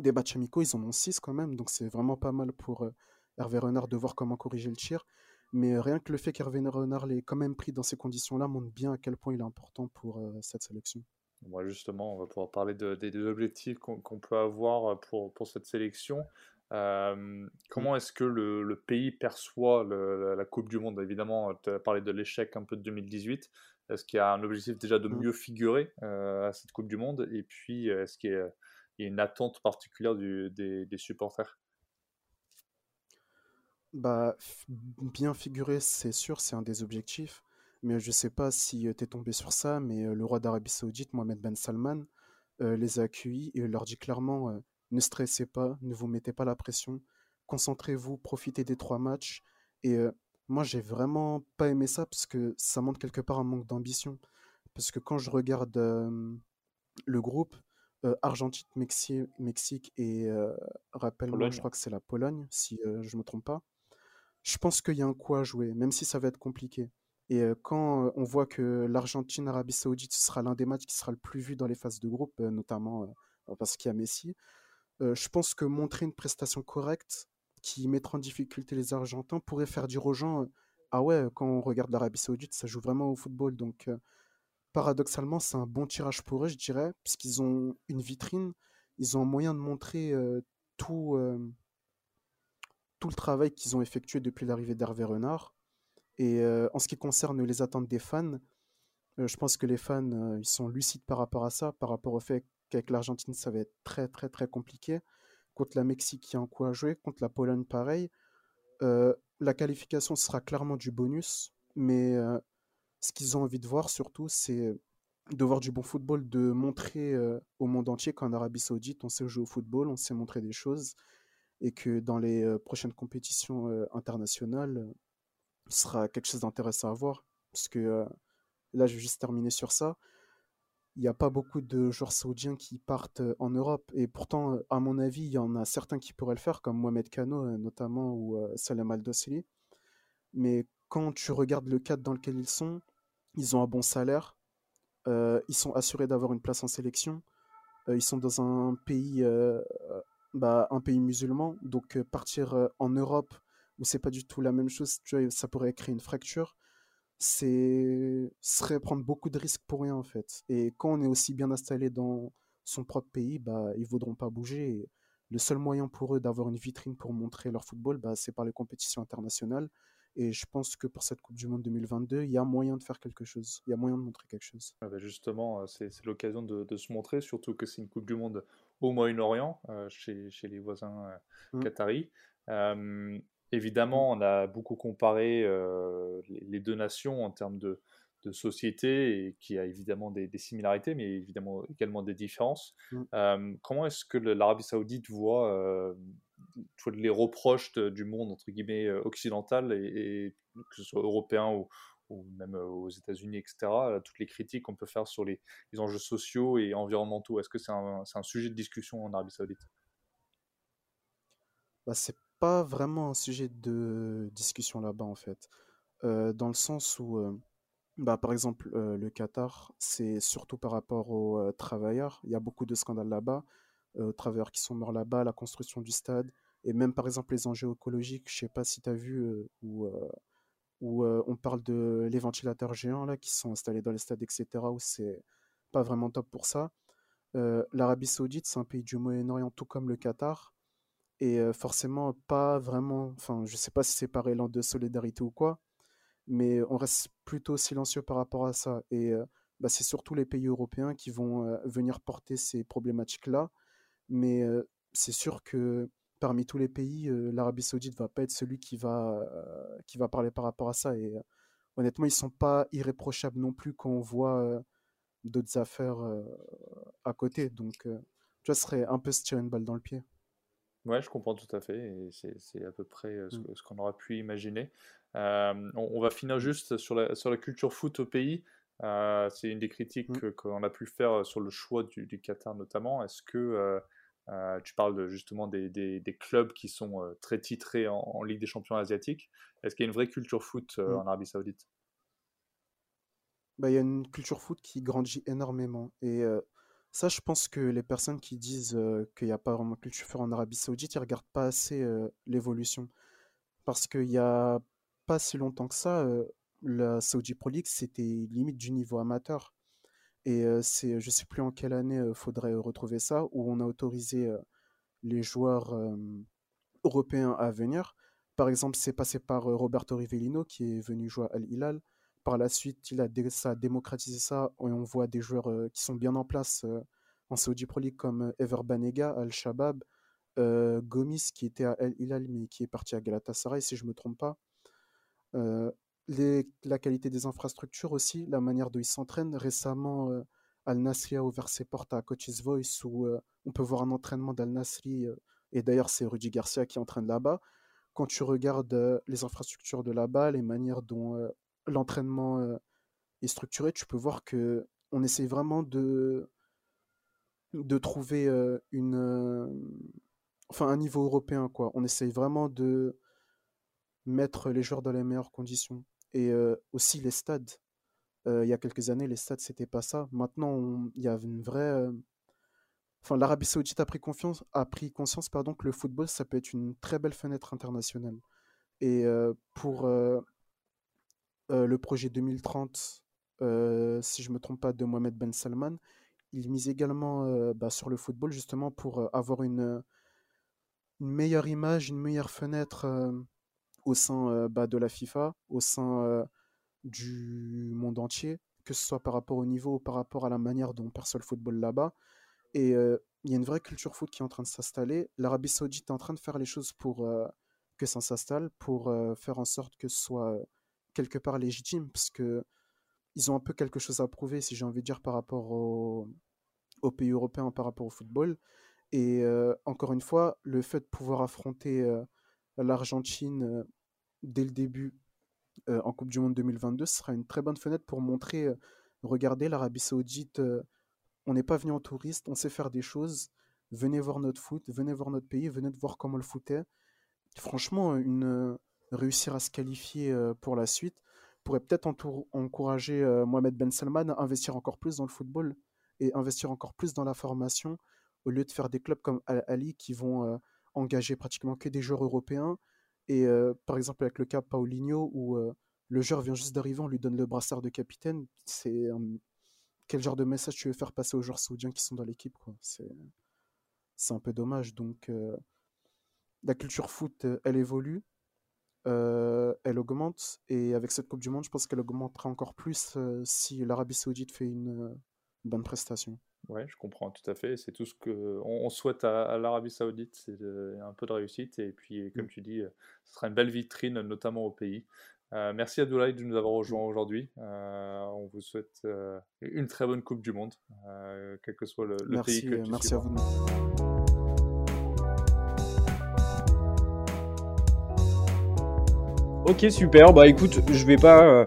des matchs amicaux. Ils en ont 6 quand même, donc c'est vraiment pas mal pour euh, Hervé Renard de voir comment corriger le tir. Mais rien que le fait qu'Hervé Renard l'ait quand même pris dans ces conditions-là montre bien à quel point il est important pour cette sélection. Moi, justement, on va pouvoir parler des objectifs qu'on peut avoir pour, pour cette sélection. Comment est-ce que le, pays perçoit la, Coupe du Monde? Évidemment, tu as parlé de l'échec un peu de 2018. Est-ce qu'il y a un objectif déjà de mmh. mieux figurer à cette Coupe du Monde? Et puis, est-ce qu'il y, a une attente particulière des, supporters? Bah, bien figurer, c'est sûr, c'est un des objectifs. Mais je ne sais pas si tu es tombé sur ça, mais le roi d'Arabie Saoudite, Mohamed Ben Salman, les a accueillis et leur dit clairement ne stressez pas, ne vous mettez pas la pression, concentrez-vous, profitez des trois matchs. Et euh, moi, j'ai vraiment pas aimé ça parce que ça montre quelque part un manque d'ambition. Parce que quand je regarde le groupe, Argentine, Mexique, Mexique et rappelle-moi, je crois que c'est la Pologne, si je me trompe pas. Je pense qu'il y a un coup à jouer, même si ça va être compliqué. Et quand on voit que l'Argentine, Arabie Saoudite, sera l'un des matchs qui sera le plus vu dans les phases de groupe, notamment parce qu'il y a Messi, euh, je pense que montrer une prestation correcte qui mettra en difficulté les Argentins pourrait faire dire aux gens Ah ouais, quand on regarde l'Arabie Saoudite, ça joue vraiment au football. Donc, euh, paradoxalement, c'est un bon tirage pour eux, je dirais, puisqu'ils ont une vitrine, ils ont un moyen de montrer euh, tout, tout le travail qu'ils ont effectué depuis l'arrivée d'Hervé Renard. Et en ce qui concerne les attentes des fans, je pense que les fans, ils sont lucides par rapport à ça, par rapport au fait qu'avec l'Argentine, ça va être très, très, très compliqué. Contre la Mexique, il y a un coup à jouer. Contre la Pologne, pareil. Euh, la qualification sera clairement du bonus, mais euh, ce qu'ils ont envie de voir surtout, c'est de voir du bon football, de montrer euh, au monde entier qu'en Arabie Saoudite, on sait jouer au football, on sait montrer des choses, et que dans les prochaines compétitions internationales, ce sera quelque chose d'intéressant à voir. Parce que là, je vais juste terminer sur ça il n'y a pas beaucoup de joueurs saoudiens qui partent euh, en Europe. Et pourtant, euh, à mon avis, il y en a certains qui pourraient le faire, comme Mohamed Kano euh, notamment, ou Salem al Mais quand tu regardes le cadre dans lequel ils sont, ils ont un bon salaire, ils sont assurés d'avoir une place en sélection, ils sont dans un pays, bah, un pays musulman, donc partir en Europe où c'est pas du tout la même chose, ça pourrait créer une fracture c'est serait prendre beaucoup de risques pour rien en fait. Et quand on est aussi bien installé dans son propre pays, bah ils voudront pas bouger. le seul moyen pour eux d'avoir une vitrine pour montrer leur football, bah, c'est par les compétitions internationales. Et je pense que pour cette Coupe du Monde 2022, il y a moyen de faire quelque chose. Il y a moyen de montrer quelque chose. Ah bah, justement, euh, c'est l'occasion de, se montrer, surtout que c'est une Coupe du Monde au Moyen-Orient, euh, chez, chez, les voisins euh, mmh. qataris. Évidemment, mmh. on a beaucoup comparé les deux nations en termes de, société, et qui a évidemment des, similarités, mais évidemment également des différences. Mmh. comment est-ce que l'Arabie saoudite voit les reproches du monde, entre guillemets, occidental, et, que ce soit européen ou, même aux États-Unis, etc., toutes les critiques qu'on peut faire sur les, enjeux sociaux et environnementaux Est-ce que c'est un, sujet de discussion en Arabie saoudite? Bah, C'est pas vraiment un sujet de discussion là-bas en fait. Dans le sens où, bah, par exemple, le Qatar, c'est surtout par rapport aux travailleurs. Il y a beaucoup de scandales là-bas, aux travailleurs qui sont morts là-bas, la construction du stade, et même par exemple les enjeux écologiques. Je sais pas si tu as vu, où on parle de les ventilateurs géants là, qui sont installés dans les stades, etc., où c'est pas vraiment top pour ça. L'Arabie Saoudite, c'est un pays du Moyen-Orient, tout comme le Qatar, et forcément pas vraiment. Enfin, je sais pas si c'est par élan de solidarité ou quoi, mais on reste plutôt silencieux par rapport à ça. Et bah, c'est surtout les pays européens qui vont venir porter ces problématiques-là. Mais c'est sûr que parmi tous les pays, l'Arabie Saoudite va pas être celui qui va, qui va parler par rapport à ça. Et honnêtement, ils sont pas irréprochables non plus quand on voit d'autres affaires à côté. Donc, tu vois, ce serait un peu se tirer une balle dans le pied. Ouais, je comprends tout à fait, et c'est à peu près mmh. ce, qu'on aura pu imaginer. on, va finir mmh. juste sur la, sur la culture foot au pays. c'est une des critiques mmh. qu'on a pu faire sur le choix du, du Qatar notamment. Est-ce que tu parles justement des, des, des, clubs qui sont très titrés en, Ligue des champions asiatiques Est-ce qu'il y a une vraie culture foot en Arabie saoudite? Bah, Il y a une culture foot qui grandit énormément. Et ça, je pense que les personnes qui disent qu'il n'y a pas vraiment culture foot en Arabie Saoudite, ils ne regardent pas assez l'évolution. Parce qu'il n'y a pas si longtemps que ça, la Saudi Pro League, c'était limite du niveau amateur. Et c'est, je sais plus en quelle année, il faudrait retrouver ça, où on a autorisé les joueurs européens à venir. Par exemple, c'est passé par Roberto Rivellino, qui est venu jouer à Al Hilal. Par la suite, il a, ça a démocratisé ça et on voit des joueurs euh, qui sont bien en place euh, en Saudi Pro League comme euh, Ever Banega, Al-Shabaab, Gomis qui était à El Hilal mais qui est parti à Galatasaray si je ne me trompe pas. La qualité des infrastructures aussi, la manière dont ils s'entraînent. Récemment, Al Nasri a ouvert ses portes à Coach's Voice où on peut voir un entraînement d'Al Nasri et d'ailleurs c'est Rudy Garcia qui entraîne là-bas. Quand tu regardes les infrastructures de là-bas, les manières dont l'entraînement est structuré, tu peux voir que on essaie vraiment de, de trouver une, enfin un niveau européen. Quoi. On essaye vraiment de mettre les joueurs dans les meilleures conditions. Et aussi les stades. il y a quelques années, les stades, c'était pas ça. Maintenant, il y a une vraie. Enfin, l'Arabie Saoudite a pris, confiance, a pris conscience pardon, que le football, ça peut être une très belle fenêtre internationale. Et pour le projet 2030, euh, si je ne me trompe pas, de Mohamed Ben Salman, il mise également bah, sur le football justement pour avoir une, meilleure image, une meilleure fenêtre au sein bah, de la FIFA, au sein du monde entier, que ce soit par rapport au niveau ou par rapport à la manière dont on perçoit le football là-bas. Et il y a une vraie culture foot qui est en train de s'installer. L'Arabie Saoudite est en train de faire les choses pour que ça s'installe, pour faire en sorte que ce soit quelque part légitime parce que ils ont un peu quelque chose à prouver, si j'ai envie de dire, par rapport au, aux pays européens, par rapport au football. Et euh, encore une fois, le fait de pouvoir affronter euh, l'Argentine euh, dès le début en Coupe du Monde 2022 sera une très bonne fenêtre pour montrer, regardez, l'Arabie Saoudite, on n'est pas venu en touriste, on sait faire des choses, venez voir notre foot, venez voir notre pays, venez voir comment le foot est. Franchement, une, réussir à se qualifier euh, pour la suite pourrait peut-être encourager euh, Mohamed Ben Salman à investir encore plus dans le football et investir encore plus dans la formation au lieu de faire des clubs comme Al Ali qui vont euh, engager pratiquement que des joueurs européens. Et par exemple, avec le cas Paulinho, où le joueur vient juste d'arriver, on lui donne le brassard de capitaine, c'est quel genre de message tu veux faire passer aux joueurs saoudiens qui sont dans l'équipe C'est un peu dommage. Donc, la culture foot, elle évolue. Elle augmente. Et avec cette Coupe du Monde, je pense qu'elle augmentera encore plus si l'Arabie Saoudite fait une, bonne prestation. Ouais, je comprends tout à fait. C'est tout ce qu'on on souhaite à, l'Arabie Saoudite, c'est un peu de réussite. Et puis, comme mm. tu dis, ce sera une belle vitrine, notamment au pays. merci Abdoulaye de nous avoir rejoints aujourd'hui. on vous souhaite une très bonne Coupe du Monde, quel que soit le, pays que tu Merci à vous. Ok, super. Bah écoute, je vais pas euh,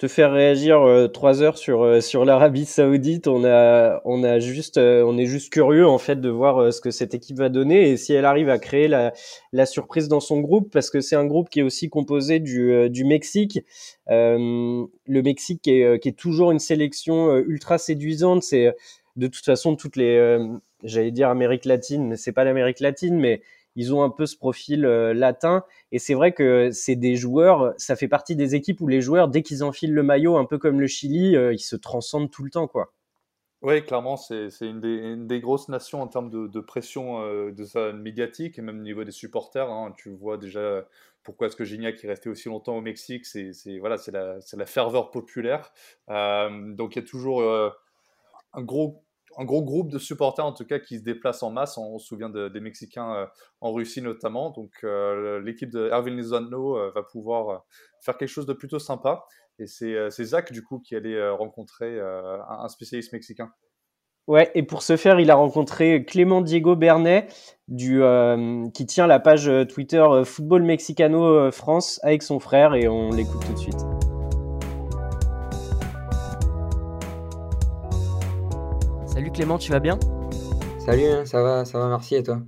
te faire réagir euh, trois heures sur euh, sur l'Arabie Saoudite. On a on a juste on est juste curieux en fait de voir ce que cette équipe va donner et si elle arrive à créer la la surprise dans son groupe parce que c'est un groupe qui est aussi composé du du Mexique. le Mexique qui est qui est toujours une sélection ultra séduisante. C'est de toute façon toutes les j'allais dire Amérique latine, mais c'est pas l'Amérique latine, mais ils ont un peu ce profil latin. Et c'est vrai que c'est des joueurs, ça fait partie des équipes où les joueurs, dès qu'ils enfilent le maillot, un peu comme le Chili, ils se transcendent tout le temps, quoi. Oui, clairement, c'est une, des grosses nations en termes de, pression de sa médiatique et même au niveau des supporters. Hein. tu vois déjà pourquoi est-ce que Gignac est resté aussi longtemps au Mexique C'est voilà, la, la ferveur populaire. donc il y a toujours un gros un gros groupe de supporters en tout cas qui se déplacent en masse. On, se souvient des Mexicains euh, en Russie notamment. Donc euh, l'équipe de Erwin euh, va pouvoir faire quelque chose de plutôt sympa. Et c'est Zach du coup qui allait rencontrer un, spécialiste mexicain. Ouais, et pour ce faire, il a rencontré Clément Diego Bernet, du, qui tient la page Twitter Football Mexicano France avec son frère, et on l'écoute tout de suite. Salut Clément, tu vas bien? Salut, hein, ça va, ça va, merci et toi?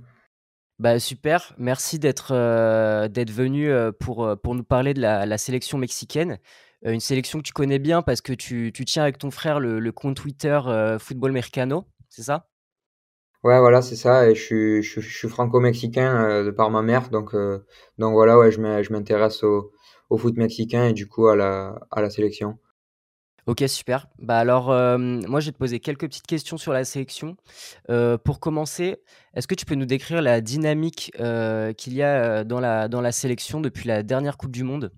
Bah super, merci d'être euh, d'être venu euh, pour, euh, pour nous parler de la, sélection mexicaine. une sélection que tu connais bien parce que tu, tu tiens avec ton frère le, compte Twitter Football Mercano, c'est ça? Ouais, voilà, c'est ça. Et je suis, je, suis franco-mexicain de par ma mère. Donc, donc voilà, ouais, je m'intéresse au, au, foot mexicain et du coup à la, à la sélection. Ok, super. Bah alors, moi, je vais te poser quelques petites questions sur la sélection. pour commencer, est-ce que tu peux nous décrire la dynamique qu'il y a dans la, dans la sélection depuis la dernière Coupe du Monde?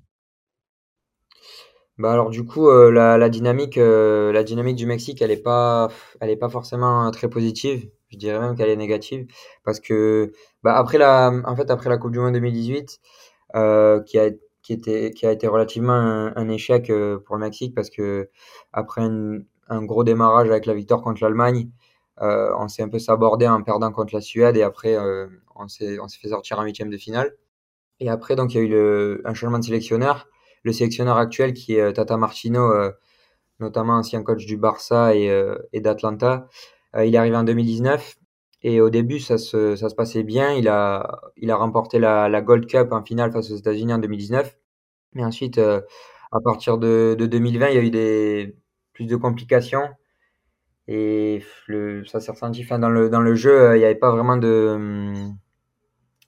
Bah alors du coup, la, dynamique, la dynamique du Mexique, elle n'est pas, elle est pas forcément très positive. Je dirais même qu'elle est négative parce que, bah après la, en fait, après la Coupe du Monde 2018, qui a qui, était, qui a été relativement un, échec euh, pour le Mexique parce que après un, gros démarrage avec la victoire contre l'Allemagne, euh, on s'est un peu sabordé en perdant contre la Suède et après euh, on s'est fait sortir en huitième de finale. Et après, donc, il y a eu le, un changement de sélectionneur. Le sélectionneur actuel qui est Tata Martino, notamment ancien coach du Barça et, et d'Atlanta, il est arrivé en 2019 et au début, ça se, ça se passait bien. Il a, il a remporté la, la Gold Cup en finale face aux États-Unis en 2019. Mais ensuite, euh, à partir de, de, 2020, il y a eu des, plus de complications. Et ça s'est ressenti. Enfin, dans, le, dans le jeu, euh, il n'y avait pas vraiment hum,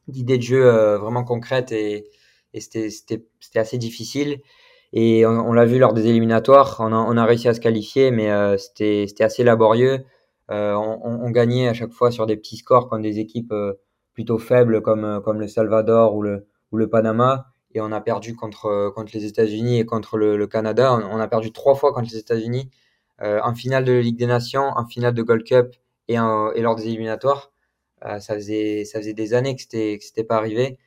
d'idée de jeu euh, vraiment concrète et, et c'était, assez difficile. Et on, l'a vu lors des éliminatoires, on a, on a réussi à se qualifier, mais c'était, c'était assez laborieux. Euh, on, on, gagnait à chaque fois sur des petits scores contre des équipes euh, plutôt faibles comme, euh, comme le Salvador ou le, ou le Panama. Et on a perdu contre, contre les États-Unis et contre le, Canada. On, a perdu trois fois contre les États-Unis en finale de Ligue des Nations, en finale de Gold Cup et, et lors des éliminatoires. ça, faisait, ça faisait des années que c'était c'était pas arrivé.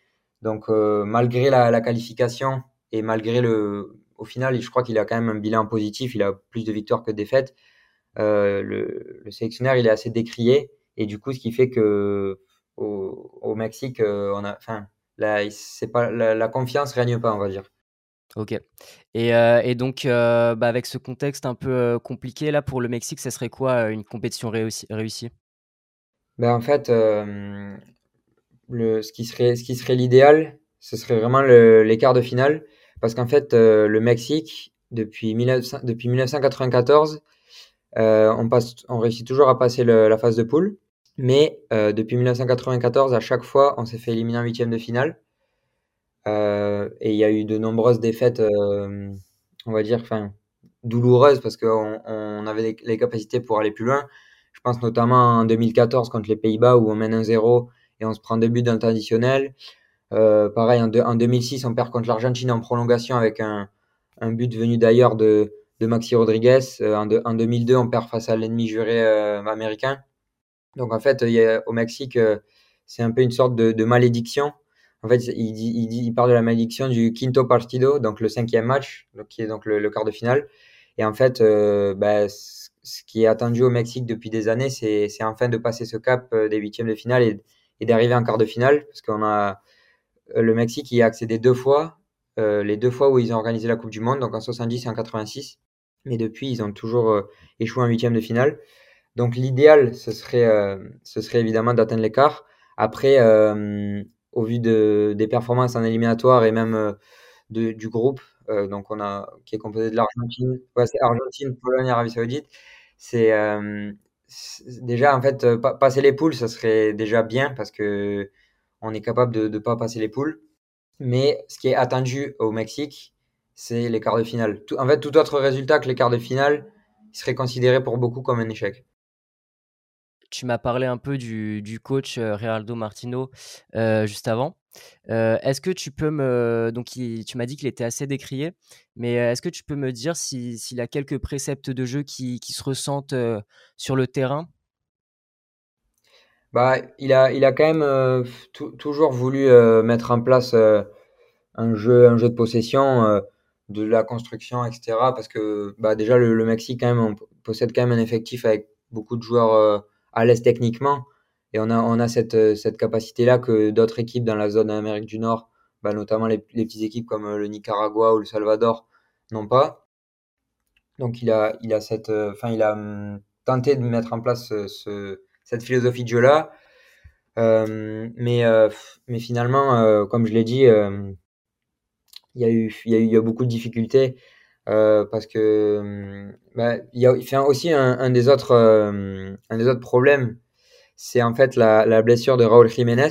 Donc malgré la, la, qualification et malgré le, au final, je crois qu'il a quand même un bilan positif. Il a plus de victoires que de défaites. Euh, le, le, sélectionneur il est assez décrié et du coup ce qui fait que au, au Mexique euh, on a enfin la, c'est pas la, la, confiance règne pas on va dire Ok. Et, euh, et donc, euh, bah avec ce contexte un peu compliqué, là, pour le Mexique, ça serait quoi une compétition réussi réussie? Ben, En fait, le, ce qui serait, ce qui serait l'idéal, ce serait vraiment les quarts de finale. Parce qu'en fait, le Mexique, depuis, 19, depuis 1994, euh, on, passe, on réussit toujours à passer la phase de poule. Mais euh, depuis 1994, à chaque fois, on s'est fait éliminer en huitième de finale. Euh, et il y a eu de nombreuses défaites, on va dire, enfin, douloureuses parce qu'on on avait les, capacités pour aller plus loin. Je pense notamment en 2014 contre les Pays-Bas où on mène un 0 et on se prend deux buts dans le temps pareil, en, en, 2006, on perd contre l'Argentine en prolongation avec un, un but venu d'ailleurs de, de Maxi Rodriguez. Euh, en, 2002, on perd face à l'ennemi juré euh, américain. Donc en fait, au Mexique, euh, c'est un peu une sorte de, malédiction. En fait, il, parle de la malédiction du quinto partido, donc le cinquième match, donc qui est donc le, quart de finale. Et en fait, bah, ce qui est attendu au Mexique depuis des années, c'est enfin de passer ce cap des huitièmes de finale et, et d'arriver en quart de finale, parce qu'on a le Mexique y a accédé deux fois, les deux fois où ils ont organisé la Coupe du Monde, donc en 70 et en 86 mais depuis, ils ont toujours euh, échoué en huitième de finale. Donc l'idéal, ce serait, euh, ce serait évidemment d'atteindre l'écart. Après, euh, au vu de, des performances en éliminatoire et même du groupe, donc qui est composé de l'Argentine, ouais, Argentine, Pologne, Arabie Saoudite. C'est déjà en fait passer les poules, ça serait déjà bien parce que on est capable de ne pas passer les poules. Mais ce qui est attendu au Mexique, c'est les quarts de finale. en fait, tout autre résultat que les quarts de finale serait considéré pour beaucoup comme un échec. Tu m'as parlé un peu du, coach euh, Realdo Martino euh, juste avant. Euh, est-ce que tu peux me. Donc, tu m'as dit qu'il était assez décrié, mais est-ce que tu peux me dire s'il a quelques préceptes de jeu qui, se ressentent sur le terrain? Bah, il, a, il a quand même toujours voulu mettre en place un, jeu, un jeu de possession, de la construction, etc. Parce que bah, déjà, le, Mexique, quand même, on possède quand même un effectif avec beaucoup de joueurs à l'aise techniquement. Et on a, on a cette, euh, cette capacité-là que d'autres équipes dans la zone d'Amérique du Nord, bah, notamment les, les, petites équipes comme euh, le Nicaragua ou le Salvador, n'ont pas. Donc il a, il a, cette, euh, enfin, il a hum, tenté de mettre en place ce, cette philosophie de jeu-là. Euh, mais, mais finalement, comme je l'ai dit, il, y a eu, il, y a eu, il beaucoup de difficultés. Euh, parce que hum, bah, il y a aussi un, des autres, un des autres problèmes c'est en fait la, la, blessure de Raúl Jiménez.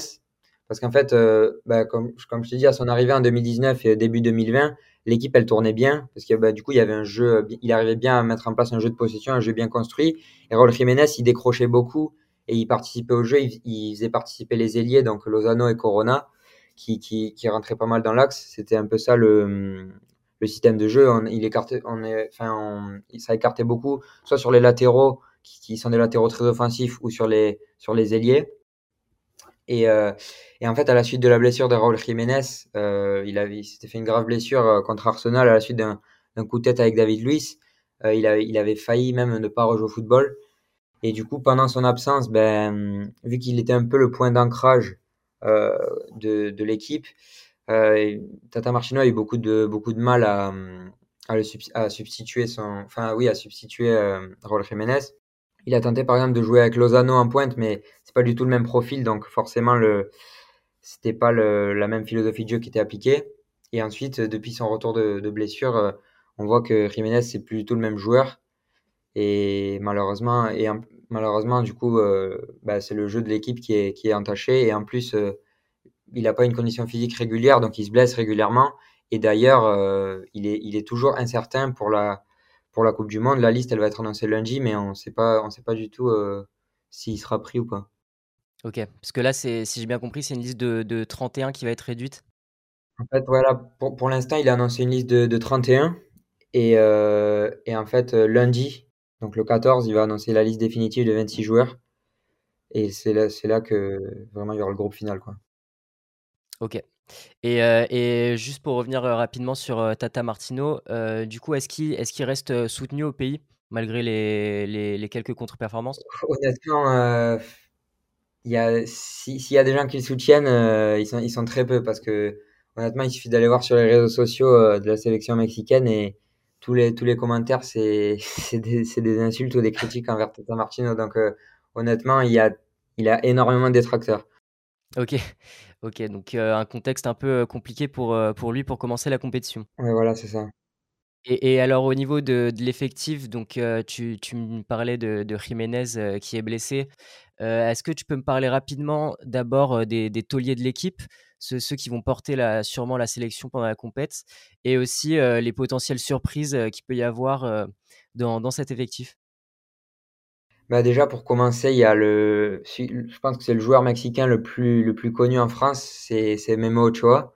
Parce qu'en fait, euh, bah, comme, comme je te dis, à son arrivée en 2019 et début 2020, l'équipe, elle tournait bien. Parce que bah, du coup, il y avait un jeu, il arrivait bien à mettre en place un jeu de possession, un jeu bien construit. Et Raúl Jiménez, il décrochait beaucoup et il participait au jeu. Il, faisait participer les ailiers, donc Lozano et Corona, qui, qui, qui rentraient pas mal dans l'axe. C'était un peu ça le, le système de jeu. On, il écartait, on est, enfin, ça écartait beaucoup, soit sur les latéraux, qui, sont des latéraux très offensifs ou sur les, sur les ailiers. Et, euh, et, en fait, à la suite de la blessure de Raúl Jiménez, euh, il, avait, s'était fait une grave blessure euh, contre Arsenal à la suite d'un, coup de tête avec David Luiz. Euh, il, avait, il avait failli même ne pas rejouer au football. Et du coup, pendant son absence, ben, vu qu'il était un peu le point d'ancrage de, de l'équipe, Tata Martino a eu beaucoup de, beaucoup de mal à, à, le, à substituer son, enfin oui, à substituer Raúl Jiménez. Il a tenté par exemple de jouer avec Lozano en pointe, mais c'est pas du tout le même profil, donc forcément le c'était pas le, la même philosophie de jeu qui était appliquée. Et ensuite, depuis son retour de, blessure, euh, on voit que Jiménez c'est plus du tout le même joueur. Et malheureusement, malheureusement du coup, euh, bah, c'est le jeu de l'équipe qui est, qui est entaché. Et en plus, euh, il n'a pas une condition physique régulière, donc il se blesse régulièrement. Et d'ailleurs, il, est, il est toujours incertain pour la, pour la Coupe du Monde. La liste, elle va être annoncée lundi, mais on on sait pas du tout euh, s'il sera pris ou pas. Ok, parce que là, c'est, si j'ai bien compris, c'est une liste de, de, 31 qui va être réduite. En fait, voilà, pour, pour l'instant, il a annoncé une liste de, de 31. Et, euh, et, en fait, euh, lundi, donc le 14, il va annoncer la liste définitive de 26 joueurs. Et c'est là, c'est là que vraiment il y aura le groupe final. Quoi. Ok. Et, euh, et, juste pour revenir euh, rapidement sur euh, Tata Martino, du coup, est-ce qu'il est qu'il reste soutenu au pays malgré les, les, les quelques contre-performances? Honnêtement, y a, s'il y a des gens qui le soutiennent, ils, sont, ils sont très peu parce que honnêtement, il suffit d'aller voir sur les réseaux sociaux de la sélection mexicaine et tous les, tous les commentaires, c'est (laughs) des, des, insultes ou des critiques envers Tata Martino. Donc, honnêtement, il, y a, il a énormément de détracteurs. Ok. Ok, donc un contexte un peu compliqué pour, pour lui pour commencer la compétition. Ouais, voilà, c'est ça. Et, alors au niveau de, l'effectif, donc tu, tu, me parlais de, de Jiménez qui est blessé. Est-ce que tu peux me parler rapidement d'abord des, des tauliers de l'équipe, ceux, qui vont porter sûrement la sélection pendant la compète, et aussi les potentielles surprises qu'il peut y avoir dans, dans cet effectif? Bah déjà pour commencer, il y a le, je pense que c'est le joueur mexicain le plus le plus connu en France, c'est c'est Memo Ochoa.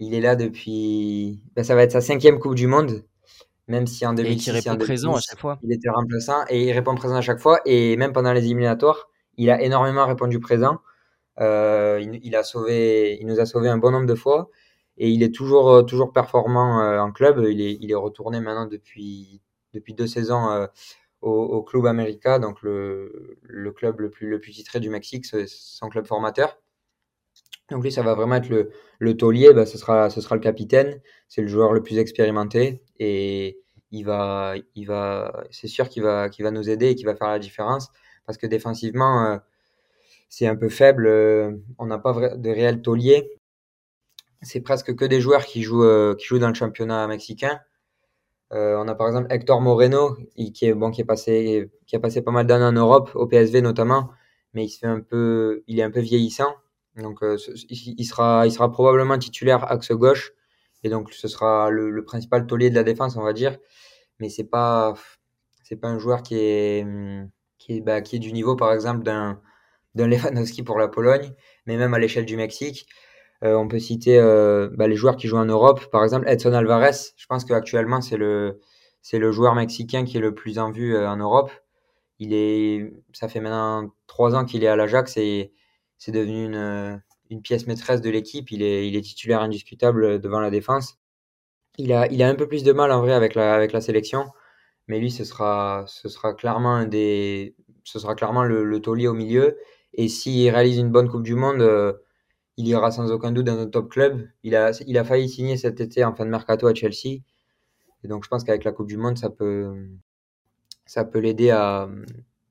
Il est là depuis, bah, ça va être sa cinquième Coupe du Monde, même si en 2006, et il répond présent à chaque fois. Il était remplaçant et il répond présent à chaque fois et même pendant les éliminatoires, il a énormément répondu présent. Euh, il, il, a sauvé, il nous a sauvé un bon nombre de fois et il est toujours toujours performant euh, en club. Il est il est retourné maintenant depuis depuis deux saisons. Euh, au, Club América, donc le, le, club le plus, le plus titré du Mexique, son club formateur. Donc lui, ça va vraiment être le, le taulier, bah, ce, sera, ce sera le capitaine, c'est le joueur le plus expérimenté et il va, il va, c'est sûr qu'il va, qu'il va nous aider et qu'il va faire la différence parce que défensivement, euh, c'est un peu faible, euh, on n'a pas de réel taulier. C'est presque que des joueurs qui jouent, euh, qui jouent dans le championnat mexicain. On a par exemple Hector Moreno, qui est bon, qui est passé, qui a passé pas mal d'années en Europe, au PSV notamment, mais il se fait un peu, il est un peu vieillissant. Donc, il, sera, il sera probablement titulaire axe gauche. Et donc, ce sera le, principal taulier de la défense, on va dire. Mais c'est pas, pas un joueur qui est, qui est, bah, qui est du niveau, par exemple, d'un, Lewandowski pour la Pologne, mais même à l'échelle du Mexique. Euh, on peut citer euh, bah, les joueurs qui jouent en Europe, par exemple Edson Alvarez. Je pense qu'actuellement c'est le le joueur mexicain qui est le plus en vue euh, en Europe. Il est, ça fait maintenant trois ans qu'il est à l'Ajax et c'est devenu une, une pièce maîtresse de l'équipe. Il est, titulaire indiscutable devant la défense. Il a, a un peu plus de mal en vrai avec la, sélection, mais lui ce sera, clairement le, le taulier au milieu. Et s'il réalise une bonne Coupe du Monde, il ira sans aucun doute dans un top club. Il a, il a failli signer cet été en fin de mercato à Chelsea. Et donc je pense qu'avec la Coupe du Monde, ça peut, l'aider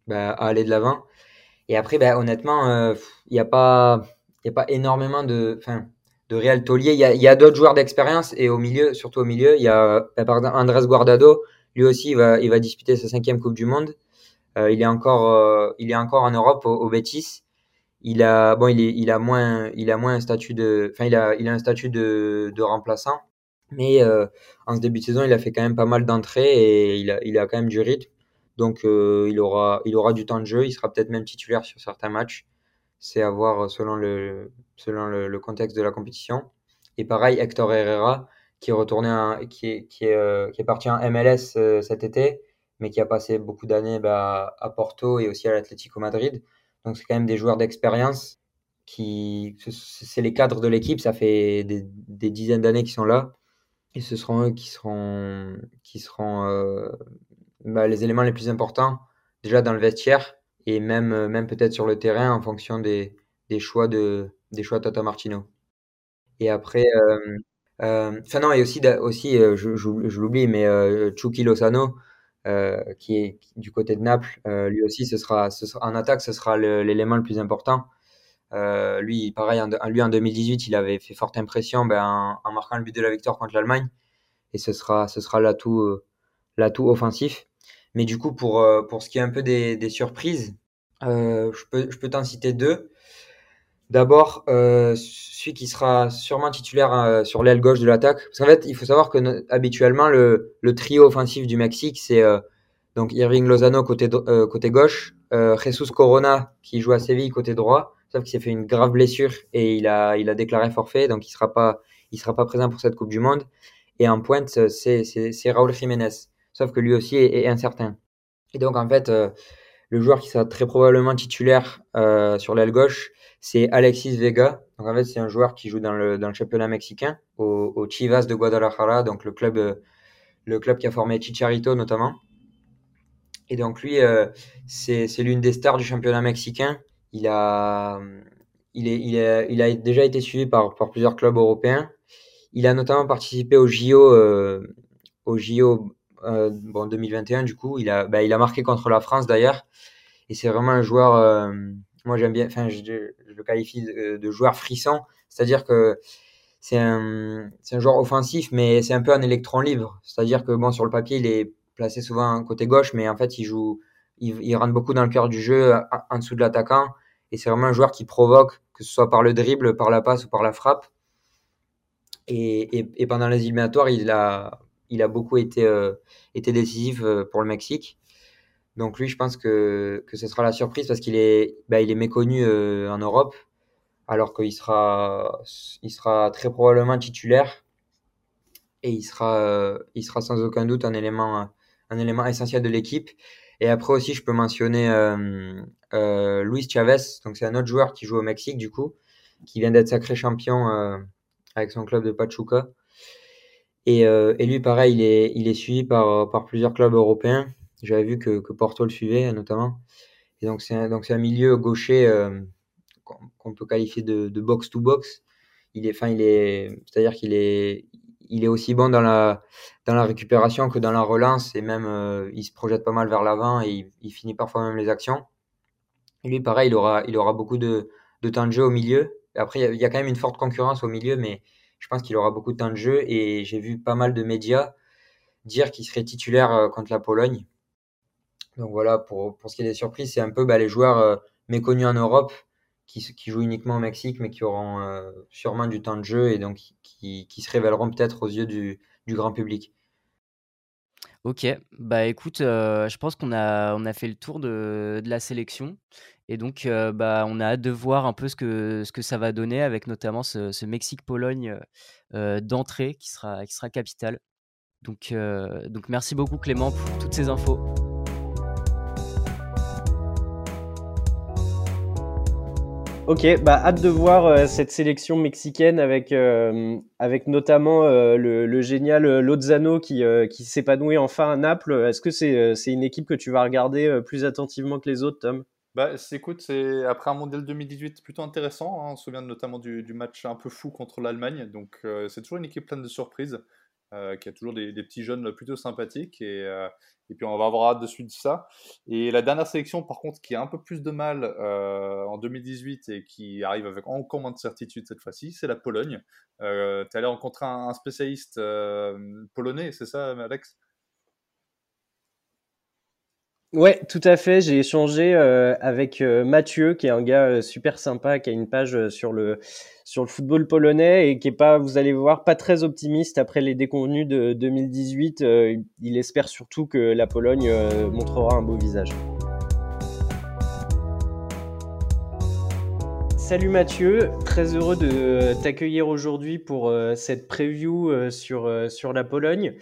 bah, à, aller de l'avant. Et après, bah, honnêtement, euh, il n'y a, pas, y a pas énormément de, de réel taulier. Il y a, a d'autres joueurs d'expérience et au milieu, surtout au milieu, il y a exemple Andrés Guardado. Lui aussi, il va, il va disputer sa cinquième Coupe du Monde. Euh, il, est encore, euh, il est encore en Europe au, au Betis il a bon il est, il a moins il a moins un statut de enfin il a il a un statut de, de remplaçant mais euh, en ce début de saison il a fait quand même pas mal d'entrées et il a il a quand même du rythme donc euh, il aura il aura du temps de jeu il sera peut-être même titulaire sur certains matchs c'est à voir selon le selon le, contexte de la compétition et pareil Hector Herrera qui est retourné qui euh, qui est parti en MLS cet été mais qui a passé beaucoup d'années bah, à Porto et aussi à l'Atlético Madrid donc, c'est quand même des joueurs d'expérience qui, c'est les cadres de l'équipe. Ça fait des, dizaines d'années qu'ils sont là. Et ce seront eux qui seront, qui seront euh, bah, les éléments les plus importants, déjà dans le vestiaire et même, euh, même peut-être sur le terrain en fonction des, des choix de des choix Tata Martino. Et après, euh, enfin non, et aussi, aussi je, je, l'oublie, mais Chucky Lozano, euh, qui est du côté de Naples, euh, lui aussi, ce sera, ce sera, en attaque, ce sera l'élément le, plus important. Euh, lui, pareil, en, lui en 2018, il avait fait forte impression ben, en, marquant le but de la victoire contre l'Allemagne. Et ce sera, ce sera l'atout, l'atout offensif. Mais du coup, pour, pour ce qui est un peu des, surprises, je peux, je peux t'en citer deux. D'abord, euh, celui qui sera sûrement titulaire euh, sur l'aile gauche de l'attaque. Parce qu'en fait, il faut savoir que habituellement, le, trio offensif du Mexique, c'est euh, donc Irving Lozano côté, euh, côté gauche, Jesus Corona qui joue à Séville côté droit, sauf qu'il s'est fait une grave blessure et il a, il a déclaré forfait, donc il sera pas, sera pas présent pour cette Coupe du Monde. Et en pointe, c'est Raúl Jiménez, sauf que lui aussi est, incertain. Et donc en fait, le joueur qui sera très probablement titulaire sur l'aile gauche, c'est Alexis Vega. Donc en fait, c'est un joueur qui joue dans le, dans le championnat mexicain, au, Chivas de Guadalajara, donc le club, euh, le club qui a formé Chicharito notamment. Et donc lui, euh, c'est l'une des stars du championnat mexicain. Il a, il, est, il, il a déjà été suivi par, par plusieurs clubs européens. Il a notamment participé au JO, euh, au JO euh, bon, 2021 du coup. Il a, bah, il a marqué contre la France d'ailleurs. Et c'est vraiment un joueur euh, moi j'aime bien, enfin je, le qualifie de, joueur frisson, c'est-à-dire que c'est un, un joueur offensif, mais c'est un peu un électron libre, c'est-à-dire que bon sur le papier il est placé souvent côté gauche, mais en fait il joue, il, rentre beaucoup dans le cœur du jeu, en, dessous de l'attaquant, et c'est vraiment un joueur qui provoque, que ce soit par le dribble, par la passe ou par la frappe. Et, et, et pendant les éliminatoires, il a, il a beaucoup été, euh, décisif euh, pour le Mexique. Donc lui, je pense que, ce sera la surprise parce qu'il est, bah, méconnu euh, en Europe, alors qu'il sera, il sera très probablement titulaire et il sera, sans aucun doute un élément, un élément essentiel de l'équipe. Et après aussi, je peux mentionner Luis Chavez, donc c'est un autre joueur qui joue au Mexique du coup, qui vient d'être sacré champion avec son club de Pachuca. Et, et lui, pareil, il est, il suivi par, par plusieurs clubs européens. J'avais vu que, Porto le suivait notamment. Et donc c'est un, milieu gaucher euh, qu'on peut qualifier de, box to box. Il est, enfin il est, c'est-à-dire qu'il est, il aussi bon dans la récupération que dans la relance et même euh, il se projette pas mal vers l'avant et il, il, finit parfois même les actions. Et lui pareil, il aura il beaucoup de, de temps de jeu au milieu. après il y, a quand même une forte concurrence au milieu, mais je pense qu'il aura beaucoup de temps de jeu et j'ai vu pas mal de médias dire qu'il serait titulaire euh, contre la Pologne. Donc voilà, pour, pour ce qui est des surprises, c'est un peu bah, les joueurs euh, méconnus en Europe qui, jouent uniquement au Mexique, mais qui auront euh, sûrement du temps de jeu et donc qui, se révéleront peut-être aux yeux du, grand public. Ok, bah écoute, je pense qu'on a, on a fait le tour de, de la sélection. Et donc, euh, bah, on a hâte de voir un peu ce que, ça va donner avec notamment ce, Mexique-Pologne euh, d'entrée qui sera, qui sera capital. Donc, euh, donc, merci beaucoup Clément pour toutes ces infos. Ok, bah hâte de voir cette sélection mexicaine avec, notamment le, génial Lozano qui, s'épanouit enfin à Naples. Est-ce que c'est c'est une équipe que tu vas regarder plus attentivement que les autres, Tom? Bah, écoute, c'est après un mondial 2018 plutôt intéressant. Hein. On se souvient notamment du, match un peu fou contre l'Allemagne. Donc, c'est toujours une équipe pleine de surprises. Euh, qui a toujours des, petits jeunes plutôt sympathiques. Et, euh, et puis on va avoir de suite ça. Et la dernière sélection, par contre, qui a un peu plus de mal euh, en 2018 et qui arrive avec encore moins de certitude cette fois-ci, c'est la Pologne. Euh, tu es allé rencontrer un spécialiste polonais, c'est ça, Alex? Ouais, tout à fait. J'ai échangé euh, avec euh, Mathieu, qui est un gars euh, super sympa, qui a une page sur le sur le football polonais et qui est pas, vous allez voir, pas très optimiste après les déconvenus de 2018. il espère surtout que la Pologne montrera un beau visage. Salut Mathieu, très heureux de t'accueillir aujourd'hui pour cette preview sur sur la Pologne.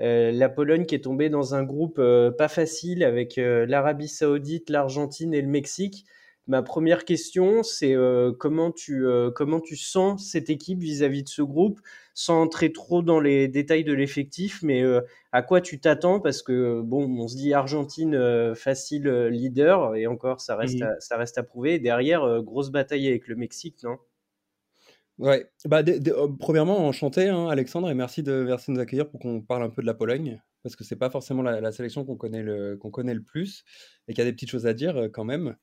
Euh, la Pologne qui est tombée dans un groupe euh, pas facile avec euh, l'Arabie Saoudite, l'Argentine et le Mexique. Ma première question, c'est comment tu comment tu sens cette équipe vis-à-vis de ce groupe, sans entrer trop dans les détails de l'effectif, mais à quoi tu t'attends? Parce que bon, on se dit Argentine facile leader et encore ça reste à, ça reste à prouver. Derrière, grosse bataille avec le Mexique, non? Ouais, bah, oh, premièrement, enchanté, hein, Alexandre, et merci de, merci de nous accueillir pour qu'on parle un peu de la Pologne, parce que c'est pas forcément la, la sélection qu'on connaît, le, qu'on connaît le plus, et qu'il y a des petites choses à dire euh, quand même.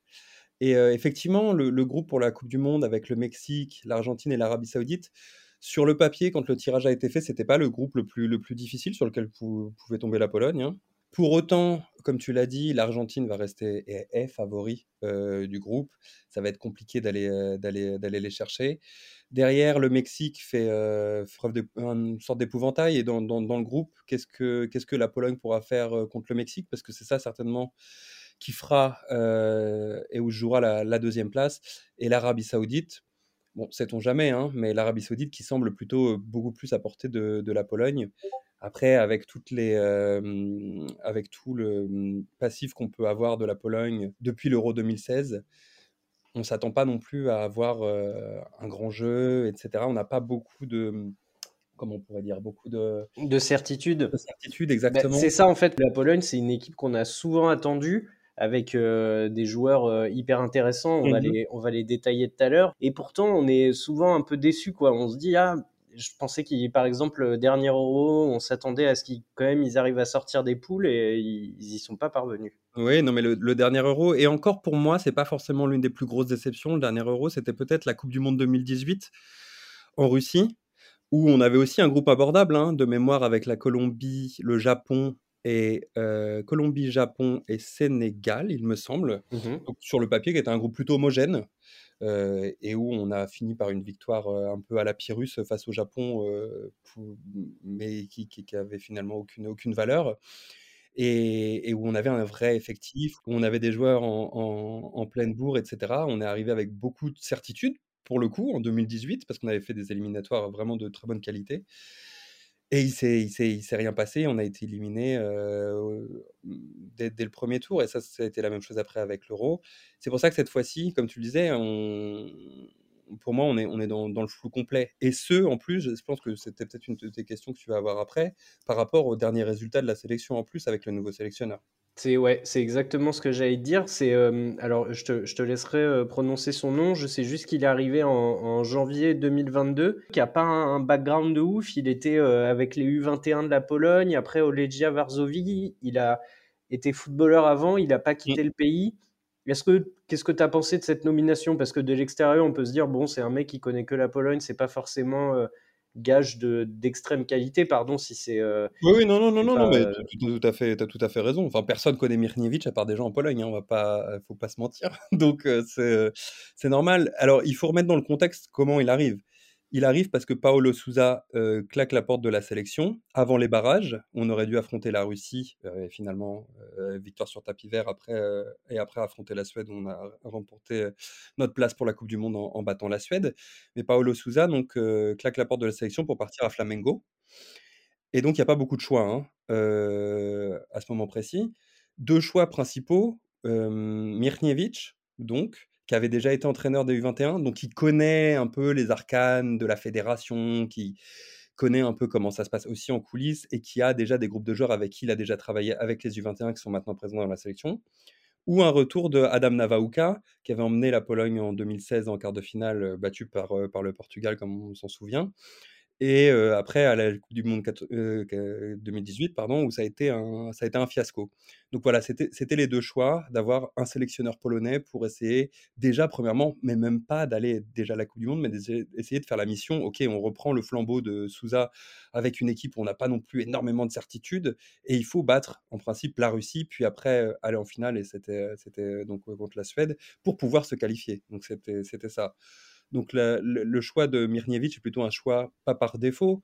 Et effectivement, le, groupe pour la Coupe du Monde avec le Mexique, l'Argentine et l'Arabie Saoudite, sur le papier, quand le tirage a été fait, c'était pas le groupe le plus, le plus difficile sur lequel pouvait tomber la Pologne. Hein. Pour autant, comme tu l'as dit, l'Argentine va rester est, favori du groupe. Ça va être compliqué d'aller les chercher. Derrière, le Mexique fait preuve d'une sorte d'épouvantail et dans, le groupe, qu'est-ce que la Pologne pourra faire contre le Mexique? Parce que c'est ça certainement qui fera euh, et où jouera la, la deuxième place. Et l'Arabie Saoudite, bon, sait-on jamais, hein, mais l'Arabie Saoudite qui semble plutôt beaucoup plus à portée de, de la Pologne. Après, avec, toutes les, euh, avec tout le mmh, passif qu'on peut avoir de la Pologne depuis l'Euro 2016, on ne s'attend pas non plus à avoir euh, un grand jeu, etc. On n'a pas beaucoup de, mmh, comment on pourrait dire, beaucoup de... De certitude. De certitude, bah, exactement. C'est ça, en fait, la Pologne, c'est une équipe qu'on a souvent attendue avec euh, des joueurs euh, hyper intéressants. On, mmh. va les, on va les détailler tout à l'heure. Et pourtant, on est souvent un peu déçu, quoi. On se dit, ah, je pensais qu'il, par exemple, le dernier Euro, on s'attendait à ce qu'ils, quand même, ils arrivent à sortir des poules et ils, ils y sont pas parvenus. Oui, non, mais le, le, dernier Euro, et encore pour moi, c'est pas forcément l'une des plus grosses déceptions. Le dernier Euro, c'était peut-être la Coupe du Monde 2018 en Russie, où on avait aussi un groupe abordable, hein, de mémoire avec la Colombie, le Japon et euh, Colombie, Japon et Sénégal, il me semble. Mmh Donc, sur le papier, qui était un groupe plutôt homogène. Euh, et où on a fini par une victoire euh, un peu à la Pyrrhus face au Japon, pour, mais qui, qui, qui, avait finalement aucune, aucune valeur. Et, et, où on avait un vrai effectif, où on avait des joueurs en, en, en pleine bourre, etc. On est arrivé avec beaucoup de certitude, pour le coup, en 2018, parce qu'on avait fait des éliminatoires vraiment de très bonne qualité. Et il s'est, il s'est, rien passé. On a été éliminé dès, le premier tour. Et ça, ça a été la même chose après avec l'Euro. C'est pour ça que cette fois-ci, comme tu le disais, on, pour moi, on est, on est dans, le flou complet. Et ce, en plus, je pense que c'était peut-être une de tes questions que tu vas avoir après, par rapport au dernier résultat de la sélection en plus avec le nouveau sélectionneur. C'est ouais, c'est exactement ce que j'allais te dire. C'est euh, alors je te, je te laisserai euh, prononcer son nom. Je sais juste qu'il est arrivé en, en janvier 2022, qui a pas un, un, background de ouf. Il était euh, avec les U21 de la Pologne, après au Legia Varsovie. Il a été footballeur avant, il n'a pas quitté mmh. le pays. Est-ce que qu'est-ce que tu as pensé de cette nomination? Parce que de l'extérieur, on peut se dire bon, c'est un mec qui connaît que la Pologne, c'est pas forcément gage de d'extrême qualité. Pardon si c'est. euh, Oui, oui, non, non, non, non, pas, non, mais euh, tu tu- tout à fait, t'as tout à fait raison. Enfin, personne connaît Mirniewicz à part des gens en Pologne, hein, on va pas, faut pas se mentir. (laughs) Donc, euh, c'est, euh, c'est normal. Alors, il faut remettre dans le contexte comment il arrive. Il arrive parce que Paolo Souza euh, claque la porte de la sélection avant les barrages. On aurait dû affronter la Russie, euh, et finalement, euh, victoire sur tapis vert après, et après affronter la Suède, on a remporté notre place pour la Coupe du Monde en, battant la Suède. Mais Paolo Souza donc claque la porte de la sélection pour partir à Flamengo. Et donc, il n'y a pas beaucoup de choix hein, à ce moment précis. Deux choix principaux, Mirniewicz, donc, qui avait déjà été entraîneur des U21, donc qui connaît un peu les arcanes de la fédération, qui connaît un peu comment ça se passe aussi en coulisses et qui a déjà des groupes de joueurs avec qui il a déjà travaillé avec les U21 qui sont maintenant présents dans la sélection. Ou un retour de Adam Navauka, qui avait emmené la Pologne en 2016 en quart de finale, euh, battu par, euh, par le Portugal, comme on s'en souvient. Et après, à la Coupe du Monde quat- euh, que- 2018, pardon, où ça a été un, ça a été un fiasco. Donc voilà, c'était les deux choix d'avoir un sélectionneur polonais pour essayer, déjà, premièrement, mais même pas d'aller déjà à la Coupe du Monde, mais d'essayer essayer de faire la mission. Ok, on reprend le flambeau de Souza avec une équipe où on n'a pas non plus énormément de certitudes, et il faut battre, en principe, la Russie, puis après aller en finale, et c'était donc contre la Suède, pour pouvoir se qualifier. Donc c'était ça. Donc le, le choix de Mirniewicz est plutôt un choix, pas par défaut,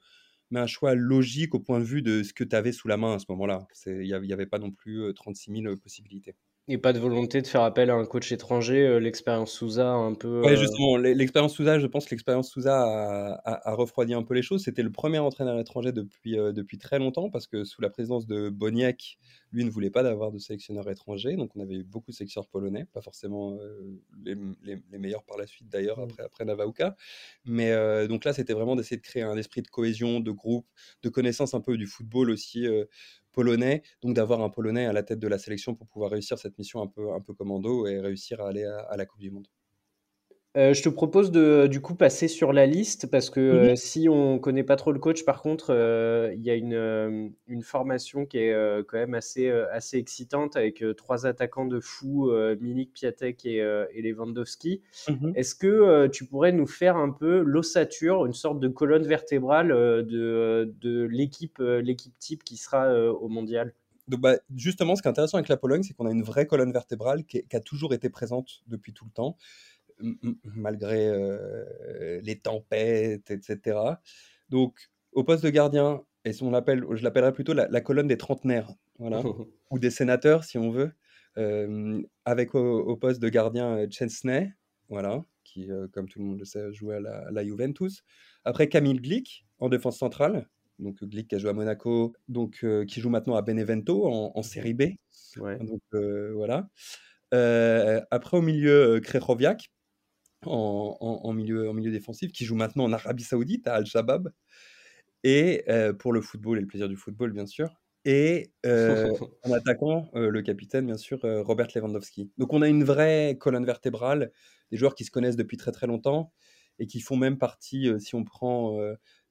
mais un choix logique au point de vue de ce que tu avais sous la main à ce moment-là. Il n'y avait pas non plus euh, 36 000 possibilités. Et pas de volonté de faire appel à un coach étranger, euh, l'expérience Souza un peu. Ouais, euh, justement, l'e- l'expérience Souza, je pense que l'expérience Souza a, a- a refroidi un peu les choses. C'était le premier entraîneur étranger depuis, euh, depuis très longtemps, parce que sous la présidence de Boniek, lui ne voulait pas d'avoir de sélectionneur étranger. Donc on avait eu beaucoup de sélectionneurs polonais, pas forcément euh, les, les- les meilleurs par la suite d'ailleurs, Mm. après, après Navauka. Mais euh, donc là, c'était vraiment d'essayer de créer un esprit de cohésion, de groupe, de connaissance un peu du football aussi polonais. Donc d'avoir un Polonais à la tête de la sélection pour pouvoir réussir cette mission un peu, un peu commando et réussir à aller à- à la Coupe du Monde. Euh, je te propose de du coup passer sur la liste parce que euh, si on connaît pas trop le coach, par contre, euh, il y a une, une formation qui est quand même assez, assez excitante avec trois attaquants de fou, Milik, Piatek et, et Lewandowski. Mhm. Est-ce que tu pourrais nous faire un peu l'ossature, une sorte de colonne vertébrale de, de l'équipe l'équipe type qui sera au mondial? Donc, bah, justement, ce qui est intéressant avec la Pologne, c'est qu'on a une vraie colonne vertébrale qui, est- qui a toujours été présente depuis tout le temps, malgré euh, les tempêtes, etc. Donc, au poste de gardien, et si on l'appelle, je l'appellerais plutôt la, la colonne des trentenaires, voilà, (laughs) ou des sénateurs, si on veut, euh, avec au, au poste de gardien euh, Chesney, voilà, qui, euh, comme tout le monde le sait, jouait à la, à la Juventus. Après, Camille Glick, en défense centrale, donc Glick qui a joué à Monaco, donc euh, qui joue maintenant à Benevento en, en Série B. Ouais. Donc euh, voilà. Euh, après au milieu, Krechowiak en, en- en milieu, en milieu défensif, qui joue maintenant en Arabie Saoudite à Al-Shabaab. Et euh, pour le football et le plaisir du football, bien sûr. Et euh, (laughs) en attaquant, euh, le capitaine, bien sûr, Robert Lewandowski. Donc on a une vraie colonne vertébrale, des joueurs qui se connaissent depuis très très longtemps et qui font même partie, si on prend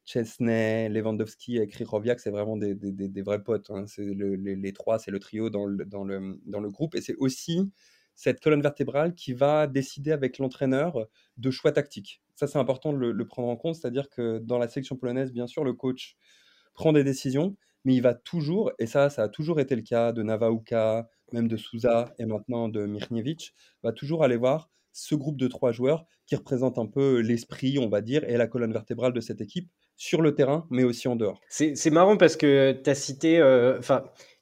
Chesney, Lewandowski et Krychowiak, c'est vraiment des, des- des- des vrais potes. hein. C'est le- les, les trois, c'est le trio dans le, dans le, dans le groupe. Et c'est aussi cette colonne vertébrale qui va décider avec l'entraîneur de choix tactiques. Ça, c'est important de le, prendre en compte, c'est-à-dire que dans la sélection polonaise, bien sûr, le coach prend des décisions, mais il va toujours, et ça, ça a toujours été le cas de Navauka, même de Souza et maintenant de Mirniewicz, va toujours aller voir ce groupe de trois joueurs qui représentent un peu l'esprit, on va dire, et la colonne vertébrale de cette équipe sur le terrain, mais aussi en dehors. C'est marrant parce que tu as cité, euh,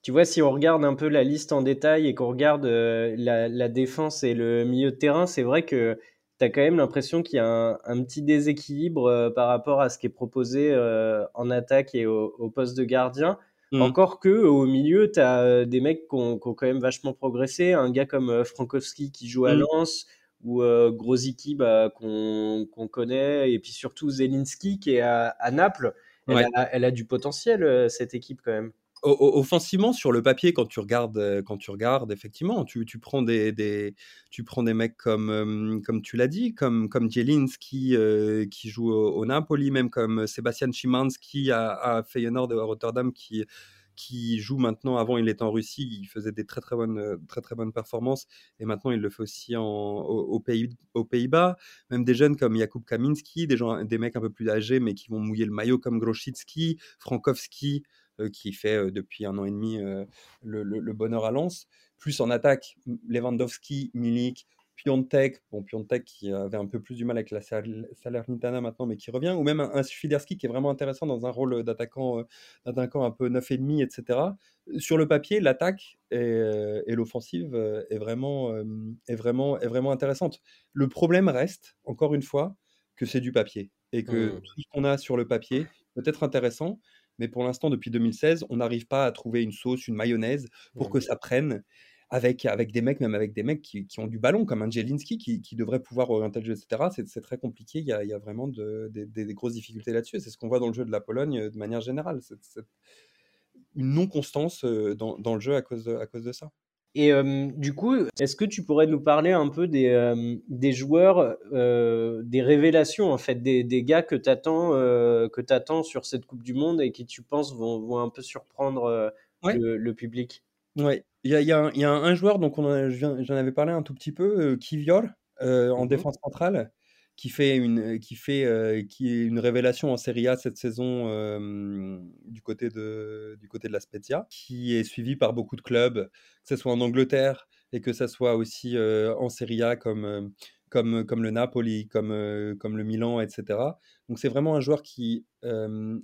tu vois, si on regarde un peu la liste en détail et qu'on regarde euh, la, la défense et le milieu de terrain, c'est vrai que tu as quand même l'impression qu'il y a un, un petit déséquilibre euh, par rapport à ce qui est proposé euh, en attaque et au, au poste de gardien. Mhm. Encore que au milieu, tu as des mecs qui ont, qui ont quand même vachement progressé. Un gars comme Frankowski qui joue à Mhm. Lens ou Grosicki bah, qu'on connaît, et puis surtout Zelinski qui est à, à Naples. Elle, Ouais. a, elle a du potentiel, cette équipe, quand même. Offensivement, sur le papier, quand tu regardes, euh, quand tu regardes effectivement, tu, prends des, tu prends des mecs comme, euh, comme tu l'as dit, comme, comme Jelinski euh, qui joue au, au Napoli, même comme Sébastien Szymanski à, à Feyenoord de Rotterdam qui, joue maintenant. Avant, il était en Russie, il faisait des très très bonnes, très, très bonnes performances, et maintenant il le fait aussi aux, Pays, aux Pays-Bas. Même des jeunes comme Jakub Kaminski, des, gens, des mecs un peu plus âgés, mais qui vont mouiller le maillot comme Grosicki, Frankowski, qui fait depuis un an et demi le, le, bonheur à Lens. Plus en attaque, Lewandowski, Milik, Piontek, bon Piontek qui avait un peu plus du mal avec la Salernitana maintenant, mais qui revient, ou même un, un qui est vraiment intéressant dans un rôle d'attaquant, euh, d'attaquant un peu 9,5, etc. Sur le papier, l'attaque et, euh, l'offensive euh, est vraiment, est, vraiment, est vraiment intéressante. Le problème reste, encore une fois, que c'est du papier et que mmh. tout ce qu'on a sur le papier peut être intéressant, mais pour l'instant, depuis 2016, on n'arrive pas à trouver une sauce, une mayonnaise pour que mmh. ça prenne avec, avec des mecs, même avec des mecs qui, qui ont du ballon, comme un Jelinski qui, qui devrait pouvoir orienter le jeu, etc. C'est très compliqué. Il y a, il y a vraiment de, des grosses difficultés là-dessus. C'est ce qu'on voit dans le jeu de la Pologne euh, de manière générale. C'est une non-constance euh, dans, dans, le jeu à cause de, à cause de ça. Et euh, du coup, est-ce que tu pourrais nous parler un peu des, des joueurs, des révélations, en fait, des, des gars que tu attends, attends sur cette Coupe du Monde et qui, tu penses, vont, vont un peu surprendre le, le, public? Oui, il y a, y, a y a, un joueur, donc j'en avais parlé un tout petit peu, euh, Kivior, euh, en mmh défense centrale, qui fait une, qui fait, qui est une révélation en Serie A cette saison du, côté de, du côté de la Spezia, qui est suivi par beaucoup de clubs, que ce soit en Angleterre et que ce soit aussi en Serie A comme, comme, comme le Napoli, comme, comme le Milan, etc. Donc c'est vraiment un joueur qui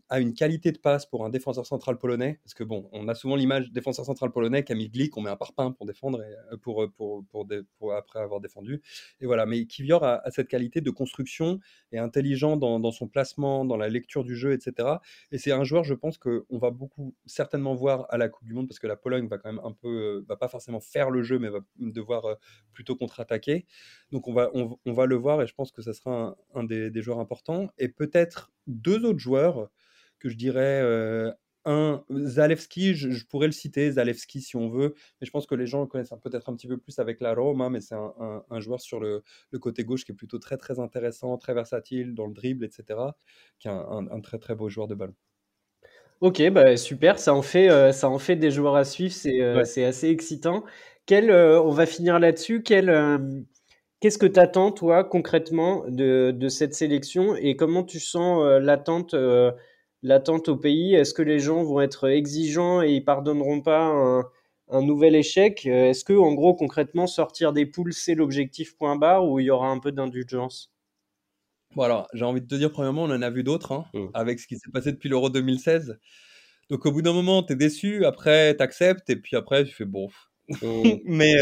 a une qualité de passe pour un défenseur central polonais, parce que bon, on a souvent l'image défenseur central polonais, Camille Glick, on met un parpaing pour défendre, et, pour, pour, pour, pour, après avoir défendu. Et voilà, mais Kivior a, cette qualité de construction et intelligent dans, son placement, dans la lecture du jeu, etc. Et c'est un joueur, je pense, qu'on va beaucoup certainement voir à la Coupe du Monde, parce que la Pologne va quand même un peu, va pas forcément faire le jeu, mais va devoir plutôt contre-attaquer. Donc on va, on, va le voir, et je pense que ça sera un, un des, des joueurs importants. Et peut-être deux autres joueurs que je dirais. Euh, un, Zalewski, je, pourrais le citer, Zalewski si on veut, mais je pense que les gens le connaissent peut-être un petit peu plus avec la Roma, mais c'est un, joueur sur le, côté gauche qui est plutôt très très intéressant, très versatile dans le dribble, etc., qui est un, très très beau joueur de ballon. Ok, bah super, ça en fait, euh, ça en fait des joueurs à suivre, c'est euh, assez excitant. Quel, on va finir là-dessus. Quel, Qu'est-ce que tu attends, toi, concrètement, de, de, cette sélection et comment tu sens euh, l'attente, euh, l'attente au pays? Est-ce que les gens vont être exigeants et ils pardonneront pas un, un nouvel échec? Euh, Est-ce que, en gros, concrètement, sortir des poules, c'est l'objectif point barre ou il y aura un peu d'indulgence? Bon, alors, j'ai envie de te dire, premièrement, on en a vu d'autres, hein, mmh. avec ce qui s'est passé depuis l'Euro 2016. Donc, au bout d'un moment, tu es déçu, après, tu acceptes, et puis après, tu fais bon. Mmh. (laughs) Mais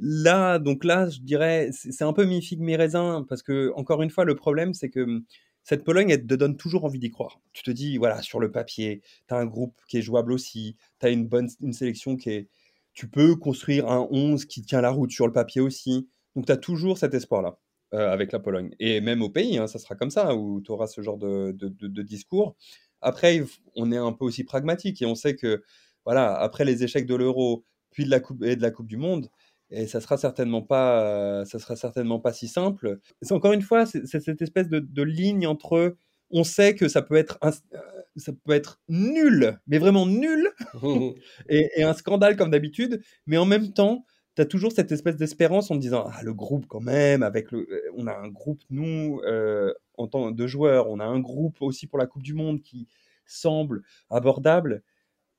Là, donc là, je dirais, c'est un peu mi figue mi raisin parce que encore une fois, le problème, c'est que hum, cette Pologne, elle te donne toujours envie d'y croire. Tu te dis, voilà, sur le papier, tu as un groupe qui est jouable aussi, tu as une bonne une sélection qui est. Tu peux construire un 11 qui tient la route sur le papier aussi. Donc, tu as toujours cet espoir-là euh, avec la Pologne. Et même au pays, hein, ça sera comme ça, où tu auras ce genre de, de, de, discours. Après, on est un peu aussi pragmatique et on sait que, voilà, après les échecs de l'Euro, puis de la Coupe, et de la Coupe du Monde, et ça sera certainement pas, ça sera certainement pas si simple. C'est encore une fois, c'est cette espèce de, ligne entre, on sait que ça peut être, euh, ça peut être nul, mais vraiment nul, (laughs) (laughs) et, un scandale comme d'habitude, mais en même temps, tu as toujours cette espèce d'espérance en te disant, ah, le groupe quand même, avec le, euh, on a un groupe, nous, euh, en tant que joueurs, on a un groupe aussi pour la Coupe du Monde qui semble abordable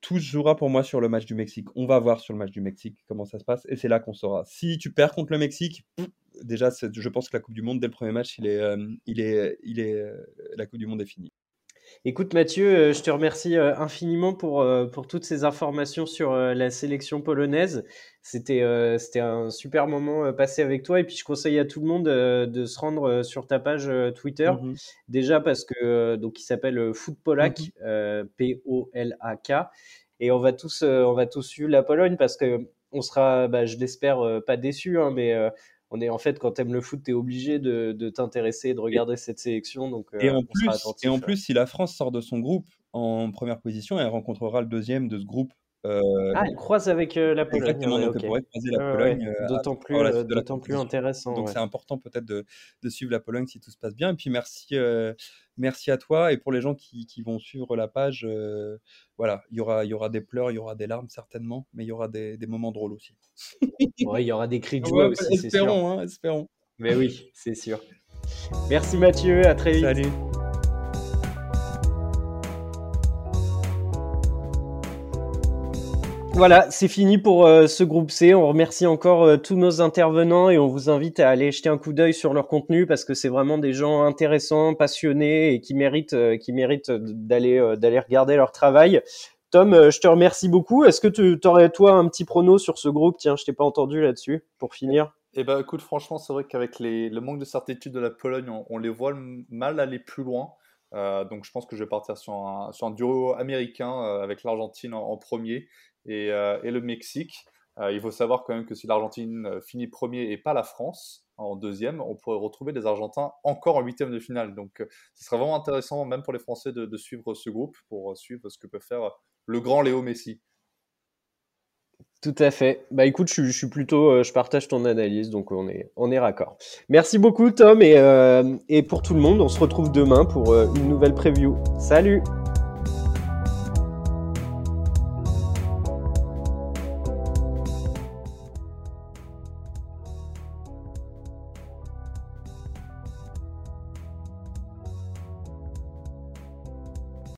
tout jouera pour moi sur le match du Mexique. On va voir sur le match du Mexique comment ça se passe et c'est là qu'on saura. Si tu perds contre le Mexique, déjà, je pense que la Coupe du Monde, dès le premier match, il est, euh, il est, il est, euh, la Coupe du Monde est finie. Écoute Mathieu, euh, je te remercie infiniment pour, pour toutes ces informations sur la sélection polonaise. C'était un super moment passé avec toi et puis je conseille à tout le monde de se rendre sur ta page Twitter. Mmh Déjà parce que donc il s'appelle Footpolak, mmh P-O-L-A-K et on va tous on va tous suivre la Pologne parce que on sera, bah, je l'espère, pas déçu, hein, mais on est en fait quand tu aimes le foot, tu es obligé de, de t'intéresser, de regarder cette sélection. Donc, et, en plus, et en plus, si la France sort de son groupe en première position, elle rencontrera le deuxième de ce groupe ah, elle croise avec la Pologne. Exactement, donc elle pourrait croiser la Pologne. d'autant plus, d'autant plus intéressant. Donc c'est important peut-être de, de, suivre la Pologne si tout se passe bien. Et puis merci, merci à toi. Et pour les gens qui, qui vont suivre la page, voilà, il y aura, il y aura des pleurs, il y aura des larmes certainement, mais il y aura des, des moments drôles aussi. (laughs) il y aura des cris de joie aussi, c'est sûr. Espérons, hein, espérons. Mais oui, c'est sûr. Merci Mathieu, à très vite. Salut. Voilà, c'est fini pour euh, ce groupe C. On remercie encore euh, tous nos intervenants et on vous invite à aller jeter un coup d'œil sur leur contenu parce que c'est vraiment des gens intéressants, passionnés et qui méritent, euh, d'aller regarder leur travail. Tom, je te remercie beaucoup. Est-ce que tu aurais toi un petit prono sur ce groupe? Tiens, je t'ai pas entendu là-dessus pour finir. Eh ben, écoute, franchement, c'est vrai qu'avec le manque de certitude de la Pologne, on, les voit mal aller plus loin. donc, je pense que je vais partir sur un, sur un duo américain avec l'Argentine en, premier euh, et, le Mexique. Euh, il faut savoir quand même que si l'Argentine euh, finit premier et pas la France en deuxième, on pourrait retrouver des Argentins encore en huitième de finale. Donc ce serait vraiment intéressant, même pour les Français, de, suivre ce groupe pour suivre ce que peut faire le grand Léo Messi. Tout à fait. Bah écoute, je, suis plutôt, je partage ton analyse, donc on est, on est raccord. Merci beaucoup Tom et, et pour tout le monde, on se retrouve demain pour une nouvelle preview. Salut